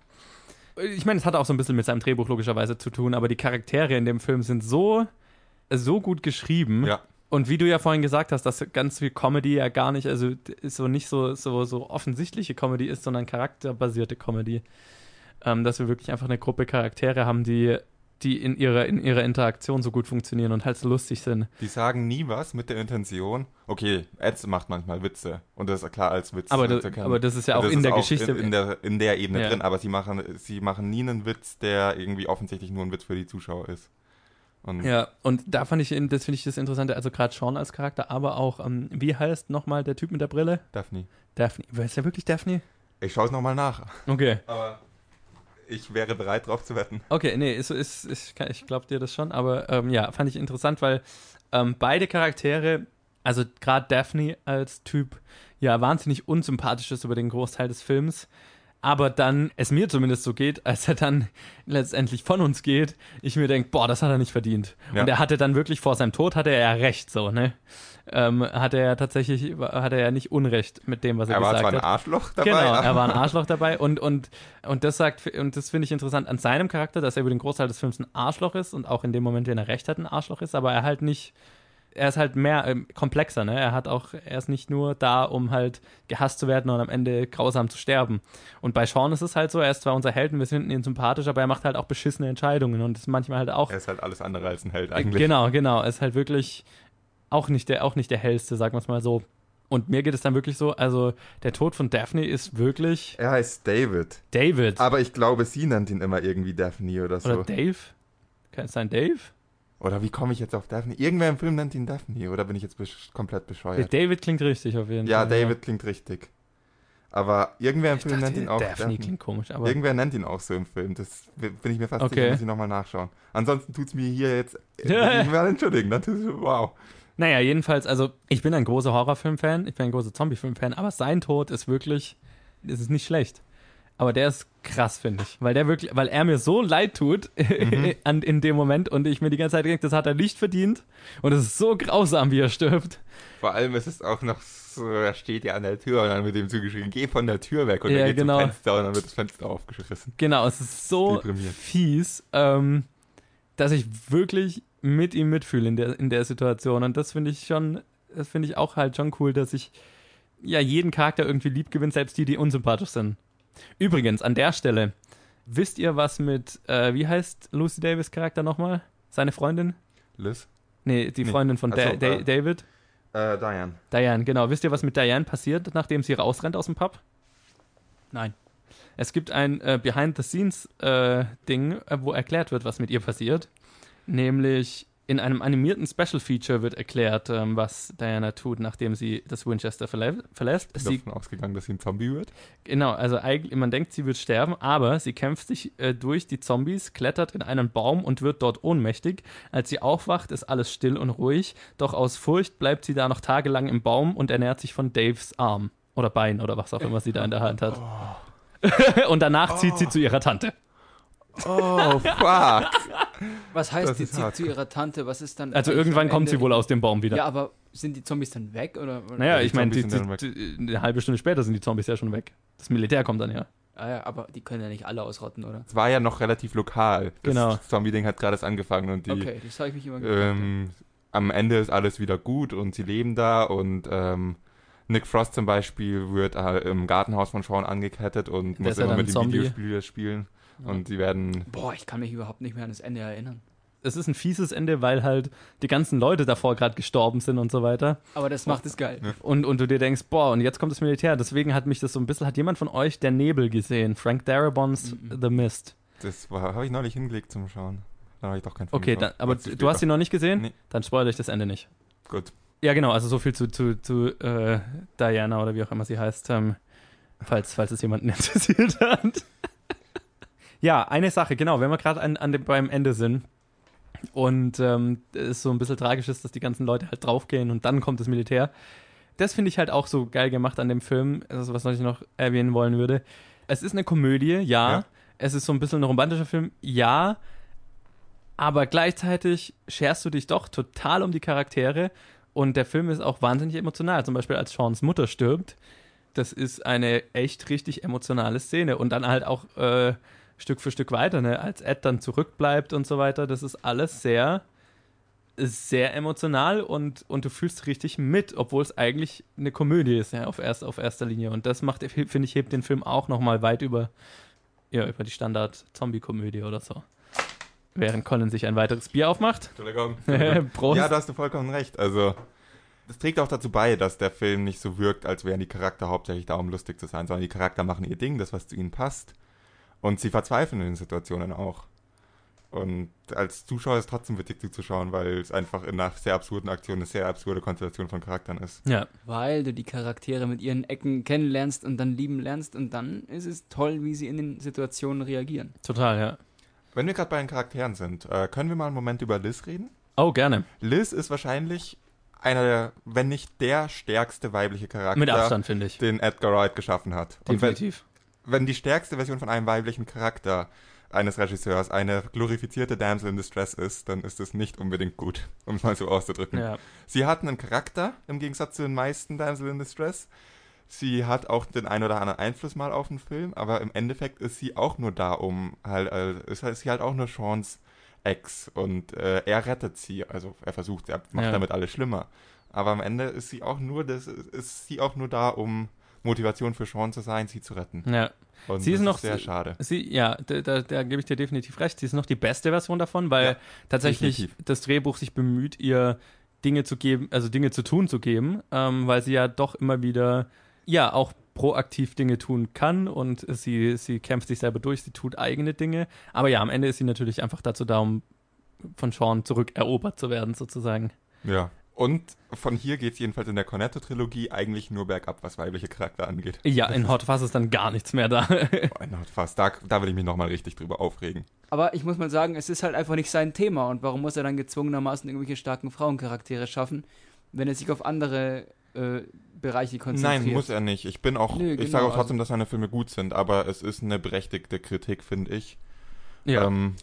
Ich meine, es hat auch so ein bisschen mit seinem Drehbuch logischerweise zu tun, aber die Charaktere in dem Film sind so, so gut geschrieben. Ja. Und wie du ja vorhin gesagt hast, dass ganz viel Comedy ja gar nicht, also ist so nicht so, so, so offensichtliche Comedy ist, sondern charakterbasierte Comedy. Ähm, dass wir wirklich einfach eine Gruppe Charaktere haben, die, die in ihrer, in ihrer Interaktion so gut funktionieren und halt so lustig sind. Die sagen nie was mit der Intention. Okay, Ed macht manchmal Witze. Und das ist klar als Witz. Aber, das, aber das ist ja auch Das in der Geschichte. In, in, der, in der Ebene Ja. drin, aber sie machen, sie machen nie einen Witz, der irgendwie offensichtlich nur ein Witz für die Zuschauer ist. Und ja, und da fand ich, das finde ich das Interessante, also gerade Sean als Charakter, aber auch, ähm, wie heißt nochmal der Typ mit der Brille? Daphne. Daphne. Wer ist der wirklich Daphne? Ich schaue es nochmal nach. Okay. Aber ich wäre bereit, drauf zu wetten. Okay, nee, ist, ist, ist, ich glaube dir das schon, aber ähm, ja, fand ich interessant, weil ähm, beide Charaktere, also gerade Daphne als Typ, ja, wahnsinnig unsympathisch ist über den Großteil des Films, aber dann, es mir zumindest so geht, als er dann letztendlich von uns geht, ich mir denke, boah, das hat er nicht verdient. Ja. Und er hatte dann wirklich vor seinem Tod, hatte er ja recht, so, ne? Ähm, hatte er ja tatsächlich, hatte er ja nicht Unrecht mit dem, was er, Er war gesagt zwar ein hat. Arschloch dabei. Genau, er war ein Arschloch dabei und, und, und das sagt, und das finde ich interessant an seinem Charakter, dass er über den Großteil des Films ein Arschloch ist und auch in dem Moment, wenn er recht hat, ein Arschloch ist, aber er halt nicht, er ist halt mehr ähm, komplexer, ne? Er hat auch, er ist nicht nur da, um halt gehasst zu werden und am Ende grausam zu sterben. Und bei Sean ist es halt so, er ist zwar unser Held und wir finden ihn sympathisch, aber er macht halt auch beschissene Entscheidungen und ist manchmal halt auch Er ist halt alles andere als ein Held eigentlich. Genau, genau. Ist halt wirklich auch nicht der, auch nicht der hellste, sagen wir es mal so. Und mir geht es dann wirklich so, also der Tod von Daphne ist wirklich Er heißt David. David. Aber ich glaube, sie nennt ihn immer irgendwie Daphne oder so. Oder, Dave? Kann es sein Dave? Wie komme ich jetzt auf Daphne? Irgendwer im Film nennt ihn Daphne. Oder bin ich jetzt besch komplett bescheuert? David klingt richtig auf jeden Ja, Fall. David klingt richtig. Aber irgendwer im Ich Film dachte, nennt ihn auch Daphne Daphne. klingt komisch, aber Irgendwer nennt ihn auch so im Film. Das bin ich mir fast Okay. sicher, muss ich nochmal nachschauen. Ansonsten tut es mir hier jetzt. äh, ich mal entschuldigen. Das ist, wow. naja, jedenfalls, also ich bin ein großer Horrorfilm-Fan, ich bin ein großer Zombie-Film-Fan, aber sein Tod ist wirklich, es ist nicht schlecht. Aber der ist krass, finde ich. Weil der wirklich, weil er mir so leid tut Mhm. an, in dem Moment und ich mir die ganze Zeit denke, das hat er nicht verdient. Und es ist so grausam, wie er stirbt. Vor allem ist es auch noch so, er steht ja an der Tür und dann wird ihm zugeschrieben, geh von der Tür weg und Ja, er geht genau. zum Fenster und dann wird das Fenster aufgeschrissen. Genau, es ist so fies, ähm, dass ich wirklich mit ihm mitfühle in der, in der Situation. Und das finde ich schon, das finde ich auch halt schon cool, dass ich ja jeden Charakter irgendwie lieb gewinnt, selbst die, die unsympathisch sind. Übrigens, an der Stelle, wisst ihr, was mit, äh, wie heißt Lucy Davis Charakter nochmal? Seine Freundin? Liz? Nee, die Nee. Freundin von so, da Da äh. David? Äh, Diane. Diane, genau. Wisst ihr, was mit Diane passiert, nachdem sie rausrennt aus dem Pub? Nein. Es gibt ein äh, Behind-the-Scenes-Ding, äh, wo erklärt wird, was mit ihr passiert. Nämlich in einem animierten Special-Feature wird erklärt, ähm, was Diana tut, nachdem sie das Winchester verlä verlässt. Ich Sie, bin davon ausgegangen, dass sie ein Zombie wird. genau, also eigentlich, man denkt, sie wird sterben, aber sie kämpft sich äh, durch die Zombies, klettert in einen Baum und wird dort ohnmächtig. Als sie aufwacht, ist alles still und ruhig, doch aus Furcht bleibt sie da noch tagelang im Baum und ernährt sich von Daves Arm oder Bein oder was auch immer sie da in der Hand hat. und danach zieht sie zu ihrer Tante. Oh, fuck. Was heißt, Das die zieht hart. zu ihrer Tante? Was ist dann. Also irgendwann kommt sie wohl aus dem Baum wieder. Ja, aber sind die Zombies dann weg? Oder? naja, ich meine, eine halbe Stunde später sind die Zombies ja schon weg. Das Militär kommt dann ja. Ah ja, aber die können ja nicht alle ausrotten, oder? Es war ja noch relativ lokal. Das Genau. Zombie-Ding hat gerade erst angefangen und die okay, das habe ich mich immer gefragt. ähm, am Ende ist alles wieder gut und sie leben da und ähm, Nick Frost zum Beispiel wird äh, im Gartenhaus von Sean angekettet und Der muss immer dann mit dem Zombie. Videospiel spielen. Und sie werden Boah, ich kann mich überhaupt nicht mehr an das Ende erinnern. Es ist ein fieses Ende, weil halt die ganzen Leute davor gerade gestorben sind und so weiter. Aber das macht es geil. Und, und du dir denkst, boah, und jetzt kommt das Militär. Deswegen hat mich das so ein bisschen, hat jemand von euch Der Nebel gesehen? Frank Darabont's Mhm. The Mist. Das habe ich neulich hingelegt zum Schauen. Dann habe ich doch keinen Film Okay, dann, aber du hast ihn noch nicht gesehen? Nee. Dann spoilere ich das Ende nicht. Gut. Ja, genau, also so viel zu, zu, zu äh, Diana oder wie auch immer sie heißt, ähm, falls, falls es jemanden interessiert hat. Ja, eine Sache, genau, wenn wir gerade an, an dem, beim Ende sind und ähm, es so ein bisschen tragisch ist, dass die ganzen Leute halt draufgehen und dann kommt das Militär. Das finde ich halt auch so geil gemacht an dem Film, also was ich noch erwähnen wollen würde. Es ist eine Komödie, ja. Ja. Es ist so ein bisschen ein romantischer Film, ja. Aber gleichzeitig scherst du dich doch total um die Charaktere und der Film ist auch wahnsinnig emotional. Zum Beispiel, als Seans Mutter stirbt, das ist eine echt richtig emotionale Szene. Und dann halt auch äh, Stück für Stück weiter, ne? als Ed dann zurückbleibt und so weiter. Das ist alles sehr, sehr emotional und, und du fühlst richtig mit, obwohl es eigentlich eine Komödie ist, ja, auf, erst, auf erster Linie. Und das macht, finde ich, hebt den Film auch nochmal weit über, ja, über die Standard-Zombie-Komödie oder so. Während Colin sich ein weiteres Bier aufmacht. Entschuldigung. Prost. Ja, da hast du vollkommen recht. Also, das trägt auch dazu bei, dass der Film nicht so wirkt, als wären die Charakter hauptsächlich da, um lustig zu sein, sondern die Charakter machen ihr Ding, das, was zu ihnen passt. Und sie verzweifeln in den Situationen auch. Und als Zuschauer ist es trotzdem witzig zuzuschauen, weil es einfach in einer sehr absurden Aktion eine sehr absurde Konstellation von Charakteren ist. Ja, Weil du die Charaktere mit ihren Ecken kennenlernst und dann lieben lernst und dann ist es toll, wie sie in den Situationen reagieren. total, ja. Wenn wir gerade bei den Charakteren sind, äh, können wir mal einen Moment über Liz reden? Oh, gerne. Liz ist wahrscheinlich einer der, wenn nicht der stärkste weibliche Charakter, Mit Abstand, finde ich. den Edgar Wright geschaffen hat. Definitiv. Wenn die stärkste Version von einem weiblichen Charakter eines Regisseurs eine glorifizierte Damsel in Distress ist, dann ist es nicht unbedingt gut, um es mal so auszudrücken. Ja. Sie hat einen Charakter, im Gegensatz zu den meisten Damsel in Distress. Sie hat auch den ein oder anderen Einfluss mal auf den Film, aber im Endeffekt ist sie auch nur da, um halt, äh, ist, sie halt auch nur Seans Ex und äh, er rettet sie, also er versucht, er macht Ja. damit alles schlimmer. Aber am Ende ist sie auch nur, das ist sie auch nur da, um Motivation für Sean zu sein, sie zu retten. ja. Und Sie ist noch- sehr schade. Sie, ja, da, da, da gebe ich dir definitiv recht. Sie ist noch die beste Version davon, weil Ja, tatsächlich definitiv. das Drehbuch sich bemüht, ihr Dinge zu geben, also Dinge zu tun zu geben, ähm, weil sie ja doch immer wieder, ja, auch proaktiv Dinge tun kann und sie, sie kämpft sich selber durch, sie tut eigene Dinge. Aber ja, am Ende ist sie natürlich einfach dazu da, um von Sean zurückerobert zu werden, sozusagen. Ja. Und von hier geht es jedenfalls in der Cornetto-Trilogie eigentlich nur bergab, was weibliche Charakter angeht. Ja, in Hot Fuzz ist dann gar nichts mehr da. Boah, na, fast. Da, da will ich mich nochmal richtig drüber aufregen. Aber ich muss mal sagen, es ist halt einfach nicht sein Thema. Und warum muss er dann gezwungenermaßen irgendwelche starken Frauencharaktere schaffen, wenn er sich auf andere äh, Bereiche konzentriert? Nein, muss er nicht. Ich bin auch, Nö, ich genau, sage auch trotzdem, also- dass seine Filme gut sind, aber es ist eine berechtigte Kritik, finde ich. ja. Ähm,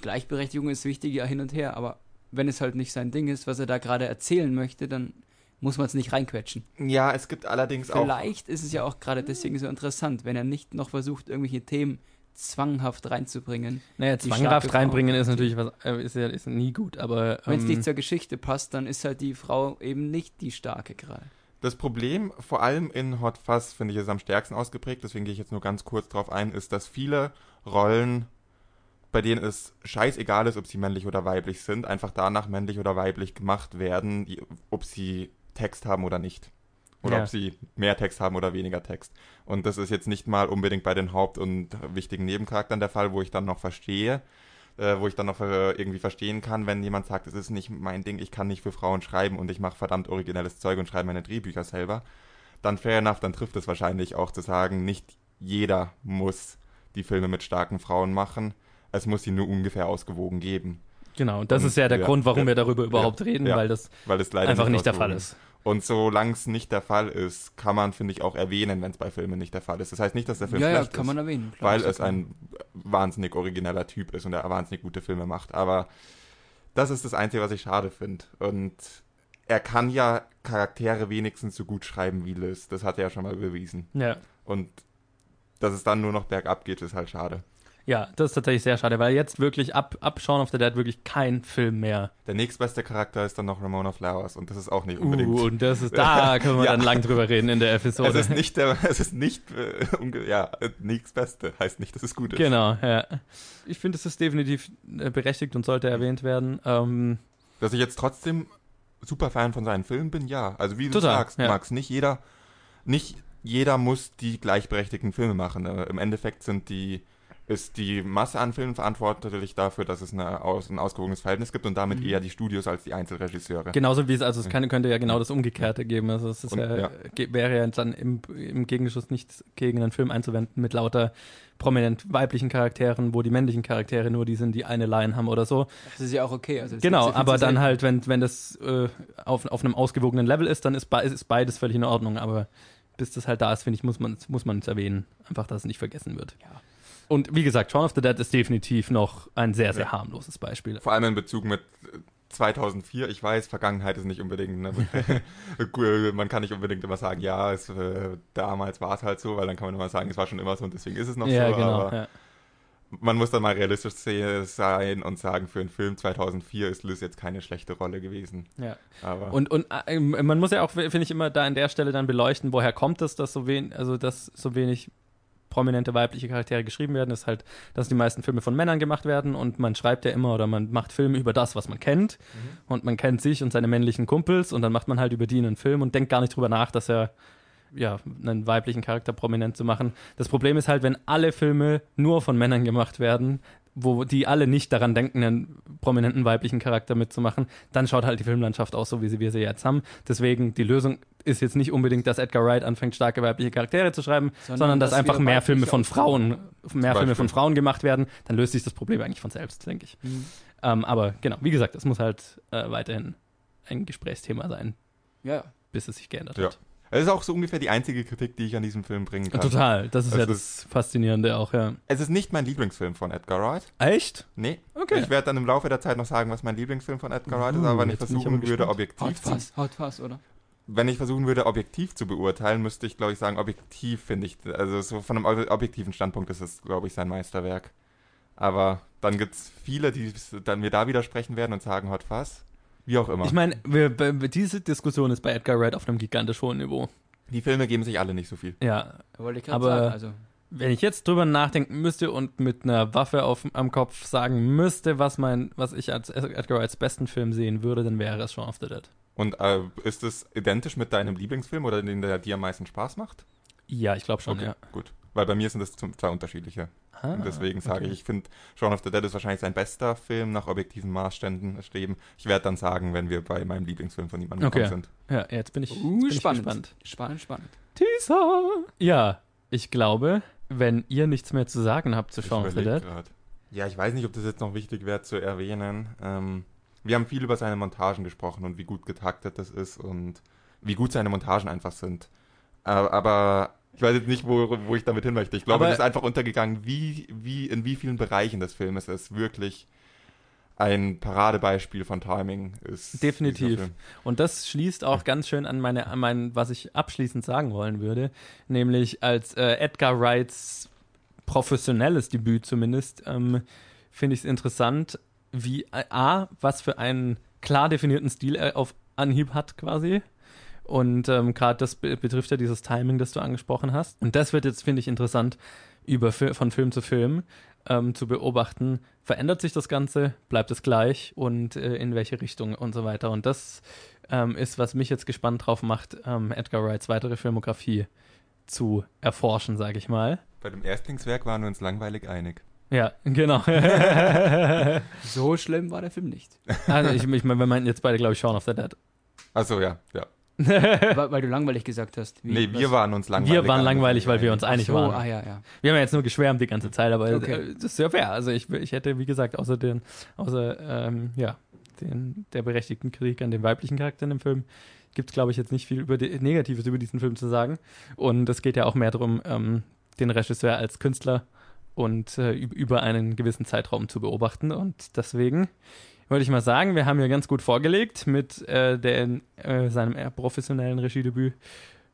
Gleichberechtigung ist wichtig, ja hin und her. Aber wenn es halt nicht sein Ding ist, was er da gerade erzählen möchte, dann muss man es nicht reinquetschen. ja, es gibt allerdings auch. Vielleicht ist es ja auch gerade deswegen so interessant, wenn er nicht noch versucht, irgendwelche Themen zwanghaft reinzubringen. naja, zwanghaft reinbringen ist natürlich was, äh, ist ja ist nie gut, aber. Wenn es ähm, nicht zur Geschichte passt, dann ist halt die Frau eben nicht die starke gerade. Das Problem, vor allem in Hot Fuzz, finde ich, ist am stärksten ausgeprägt, deswegen gehe ich jetzt nur ganz kurz drauf ein, ist, dass viele Rollen, bei denen es scheißegal ist, ob sie männlich oder weiblich sind, einfach danach männlich oder weiblich gemacht werden, ob sie Text haben oder nicht. Oder Ja. ob sie mehr Text haben oder weniger Text. Und das ist jetzt nicht mal unbedingt bei den Haupt- und wichtigen Nebencharakteren der Fall, wo ich dann noch verstehe, äh, wo ich dann noch äh, irgendwie verstehen kann, wenn jemand sagt, es ist nicht mein Ding, ich kann nicht für Frauen schreiben und ich mache verdammt originelles Zeug und schreibe meine Drehbücher selber, dann fair enough, dann trifft es wahrscheinlich auch zu sagen, nicht jeder muss die Filme mit starken Frauen machen, es muss sie nur ungefähr ausgewogen geben, Genau, das Und- ist ja der ja, Grund, warum ja, wir darüber überhaupt reden, ja. weil das weil es leider einfach nicht der Fall ist. Und solange es nicht der Fall ist, kann man, finde ich, auch erwähnen, wenn es bei Filmen nicht der Fall ist. Das heißt nicht, dass der Film ja, ja, schlecht kann ist. man erwähnen. klar, weil ja es ein wahnsinnig origineller Typ ist und er wahnsinnig gute Filme macht. Aber das ist das Einzige, was ich schade finde. Und er kann ja Charaktere wenigstens so gut schreiben wie Liz. Das hat er ja schon mal bewiesen. Ja. Und dass es dann nur noch bergab geht, ist halt schade. Ja, das ist tatsächlich sehr schade, weil jetzt wirklich ab, ab Shaun of the Dead wirklich kein Film mehr. Der nächstbeste Charakter ist dann noch Ramona Flowers und das ist auch nicht unbedingt. Uh, und das ist, da können wir Ja. dann lang drüber reden in der Episode. es ist nicht der, es ist nicht, äh, ja, nächstbeste heißt nicht, dass es gut ist. Genau, ja. Ich finde, es ist definitiv äh, berechtigt und sollte erwähnt werden. Ähm, Dass ich jetzt trotzdem super Fan von seinen Filmen bin, ja. Also wie du Total, sagst, ja. Max, nicht jeder, nicht jeder muss die gleichberechtigten Filme machen. Äh, Im Endeffekt sind die, ist die Masse an Filmen verantwortlich dafür, dass es eine, aus, ein ausgewogenes Verhältnis gibt und damit Mhm. eher die Studios als die Einzelregisseure. genauso wie es, also es kann, könnte ja genau das Umgekehrte geben. Also es ist Und- ja, ja. ge- wäre ja dann im, im Gegenschuss nicht gegen einen Film einzuwenden mit lauter prominent weiblichen Charakteren, wo die männlichen Charaktere nur die sind, die eine Line haben oder so. Das ist ja auch okay. Also Genau, aber dann selten. halt, wenn, wenn das äh, auf, auf einem ausgewogenen Level ist, dann ist, be ist beides völlig in Ordnung. Aber bis das halt da ist, finde ich, muss man muss man es erwähnen. Einfach, dass es nicht vergessen wird. Ja. Und wie gesagt, Shaun of the Dead ist definitiv noch ein sehr, sehr Ja. harmloses Beispiel. Vor allem in Bezug mit äh, 2004, ich weiß, Vergangenheit ist nicht unbedingt, ne? Man kann nicht unbedingt immer sagen, ja, es, äh, damals war es halt so, weil dann kann man immer sagen, es war schon immer so und deswegen ist es noch ja, so, genau. aber Ja. man muss dann mal realistisch se- sein und sagen, für einen Film 2004 ist Liz jetzt keine schlechte Rolle gewesen. Ja. Aber Und, und äh, man muss ja auch, finde ich, immer da an der Stelle dann beleuchten, woher kommt es, dass so wenig, also dass so wenig prominente weibliche Charaktere geschrieben werden, ist halt, dass die meisten Filme von Männern gemacht werden und man schreibt ja immer oder man macht Filme über das, was man kennt und man kennt sich und seine männlichen Kumpels und dann macht man halt über die einen Film und denkt gar nicht drüber nach, dass er ja, einen weiblichen Charakter prominent zu machen. Das Problem ist halt, wenn alle Filme nur von Männern gemacht werden, wo die alle nicht daran denken, einen prominenten weiblichen Charakter mitzumachen, dann schaut halt die Filmlandschaft aus, so wie sie, wir sie jetzt haben. Deswegen, die Lösung ist jetzt nicht unbedingt, dass Edgar Wright anfängt, starke weibliche Charaktere zu schreiben, sondern, Sondern, dass, dass einfach mehr Filme von Frauen, mehr Filme von Frauen gemacht werden, dann löst sich das Problem eigentlich von selbst, denke ich. Mhm. Ähm, aber genau, wie gesagt, es muss halt äh, weiterhin ein Gesprächsthema sein, Ja, bis es sich geändert Ja. hat. Es ist auch so ungefähr die einzige Kritik, die ich an diesem Film bringen kann. Total, das ist Es ja das Faszinierende auch, ja. Es ist nicht mein Lieblingsfilm von Edgar Wright. Echt? Nee. Okay. Ich werde dann im Laufe der Zeit noch sagen, was mein Lieblingsfilm von Edgar Wright ist, Uh, aber wenn ich bin ich versuchen würde, objektiv haut zu fast, haut fast, oder? wenn ich versuchen würde, objektiv zu beurteilen, müsste ich, glaube ich, sagen, objektiv finde ich, also so von einem ob- objektiven Standpunkt ist es, glaube ich, sein Meisterwerk. Aber dann gibt es viele, die dann mir da widersprechen werden und sagen, hot was. Wie auch immer. Ich meine, wir- wir- diese Diskussion ist bei Edgar Wright auf einem gigantisch hohen Niveau. die Filme geben sich alle nicht so viel. Ja, Wollte ich gerade Aber- sagen. Also, wenn ich jetzt drüber nachdenken müsste und mit einer Waffe auf, am Kopf sagen müsste, was mein, was ich als Edgar Wrights besten Film sehen würde, dann wäre es Shaun of the Dead. Und äh, ist es identisch mit deinem Lieblingsfilm oder den, der dir am meisten Spaß macht? Ja, ich glaube schon, Okay, ja. gut. Weil bei mir sind das zum- zwei unterschiedliche. Ah, Und deswegen sage okay. ich, ich finde, Shaun of the Dead ist wahrscheinlich sein bester Film nach objektiven Maßständen streben. Ich werde dann sagen, wenn wir bei meinem Lieblingsfilm von ihm angekommen Okay. sind. Ja, jetzt bin ich, uh, bin ich spannend. gespannt. spannend, spannend. Teaser! Ja, ich glaube, wenn ihr nichts mehr zu sagen habt zu Ich Shaun of the Dead, grad. Ja, ich weiß nicht, ob das jetzt noch wichtig wäre zu erwähnen. Ähm, wir haben viel über seine Montagen gesprochen und wie gut getaktet das ist und wie gut seine Montagen einfach sind. Aber ich weiß jetzt nicht, wo, wo ich damit hin möchte. Ich glaube, Aber- es ist einfach untergegangen, wie, wie, in wie vielen Bereichen des Filmes es wirklich ein Paradebeispiel von Timing ist. Definitiv. Und das schließt auch ganz schön an meine, an mein, was ich abschließend sagen wollen würde, nämlich als äh, Edgar Wrights professionelles Debüt zumindest, ähm, finde ich es interessant, wie äh, A, was für einen klar definierten Stil er auf Anhieb hat quasi. Und ähm, gerade das be betrifft ja dieses Timing, das du angesprochen hast. Und das wird jetzt, finde ich, interessant, über von Film zu Film ähm, zu beobachten. Verändert sich das Ganze? Bleibt es gleich? Und äh, in welche Richtung und so weiter? Und das ähm, ist, was mich jetzt gespannt drauf macht, ähm, Edgar Wrights weitere Filmografie zu erforschen, sage ich mal. Bei dem Erstlingswerk waren wir uns langweilig einig. Ja, genau. So schlimm war der Film nicht. also ich, ich meine, wir meinten jetzt beide, glaube ich, Shaun of the Dead. Achso, ja, ja. weil, weil du langweilig gesagt hast. Wie, nee, wir was- waren uns langweilig. Wir waren langweilig, weil wir uns einig so, waren. ah ja, ja. Wir haben ja jetzt nur geschwärmt die ganze Zeit, aber Okay. das ist ja fair. Also ich, ich hätte, wie gesagt, außer den, außer ähm, ja, den, der berechtigten Kritik an den weiblichen Charakter in dem Film, gibt es, glaube ich, jetzt nicht viel über die, Negatives über diesen Film zu sagen. Und es geht ja auch mehr darum, ähm, den Regisseur als Künstler und äh, üb- über einen gewissen Zeitraum zu beobachten. Und deswegen würde ich mal sagen, wir haben ja ganz gut vorgelegt mit äh, der, äh, seinem eher professionellen Regiedebüt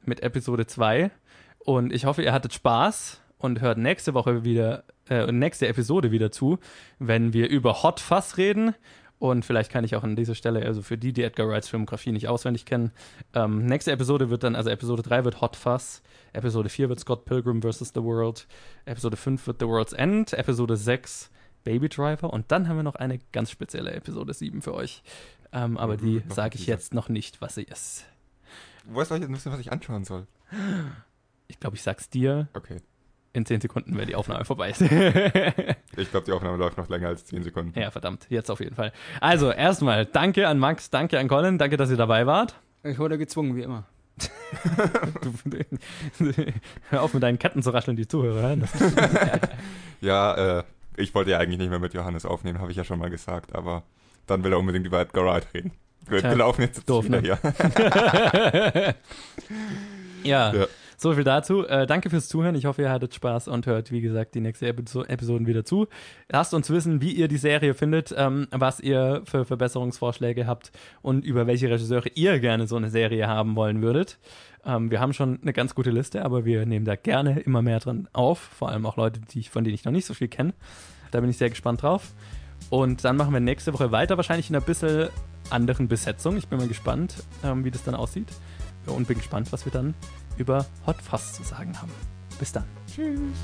mit Episode 2. Und ich hoffe, ihr hattet Spaß und hört nächste Woche wieder, äh, nächste Episode wieder zu, wenn wir über Hot Fuzz reden. Und vielleicht kann ich auch an dieser Stelle, also für die, die Edgar Wrights Filmografie nicht auswendig kennen, ähm, nächste Episode wird dann, also Episode 3 wird Hot Fuzz, Episode 4 wird Scott Pilgrim vs. The World, Episode 5 wird The World's End, Episode 6 Baby Driver und dann haben wir noch eine ganz spezielle Episode 7 für euch. Ähm, aber Mhm, die sage ich jetzt noch nicht, was sie ist. Wo soll ich wissen, was ich anschauen soll? Ich glaube, ich sag's dir Okay. in 10 Sekunden, wenn die Aufnahme vorbei ist. Ich glaube, die Aufnahme läuft noch länger als 10 Sekunden. ja, verdammt, jetzt auf jeden Fall. Also, erstmal danke an Max, danke an Colin, danke, dass ihr dabei wart. Ich wurde gezwungen, wie immer. Du, hör auf mit deinen Ketten zu rascheln, die Zuhörer hören. Ja, äh, ich wollte ja eigentlich nicht mehr mit Johannes aufnehmen, habe ich ja schon mal gesagt, aber dann will er unbedingt über Edgar Wright reden. Wir, Tja, wir laufen jetzt doof, wieder ne? hier. ja, Ja. So viel dazu. Äh, danke fürs Zuhören. Ich hoffe, ihr hattet Spaß und hört, wie gesagt, die nächste Episo Episoden wieder zu. Lasst uns wissen, wie ihr die Serie findet, ähm, was ihr für Verbesserungsvorschläge habt und über welche Regisseure ihr gerne so eine Serie haben wollen würdet. Ähm, wir haben schon eine ganz gute Liste, aber wir nehmen da gerne immer mehr dran auf. Vor allem auch Leute, die ich, von denen ich noch nicht so viel kenne. Da bin ich sehr gespannt drauf. Und dann machen wir nächste Woche weiter, wahrscheinlich in einer bisschen anderen Besetzung. Ich bin mal gespannt, ähm, wie das dann aussieht. Und bin gespannt, was wir dann über Hot Fuzz zu sagen haben. Bis dann. Tschüss.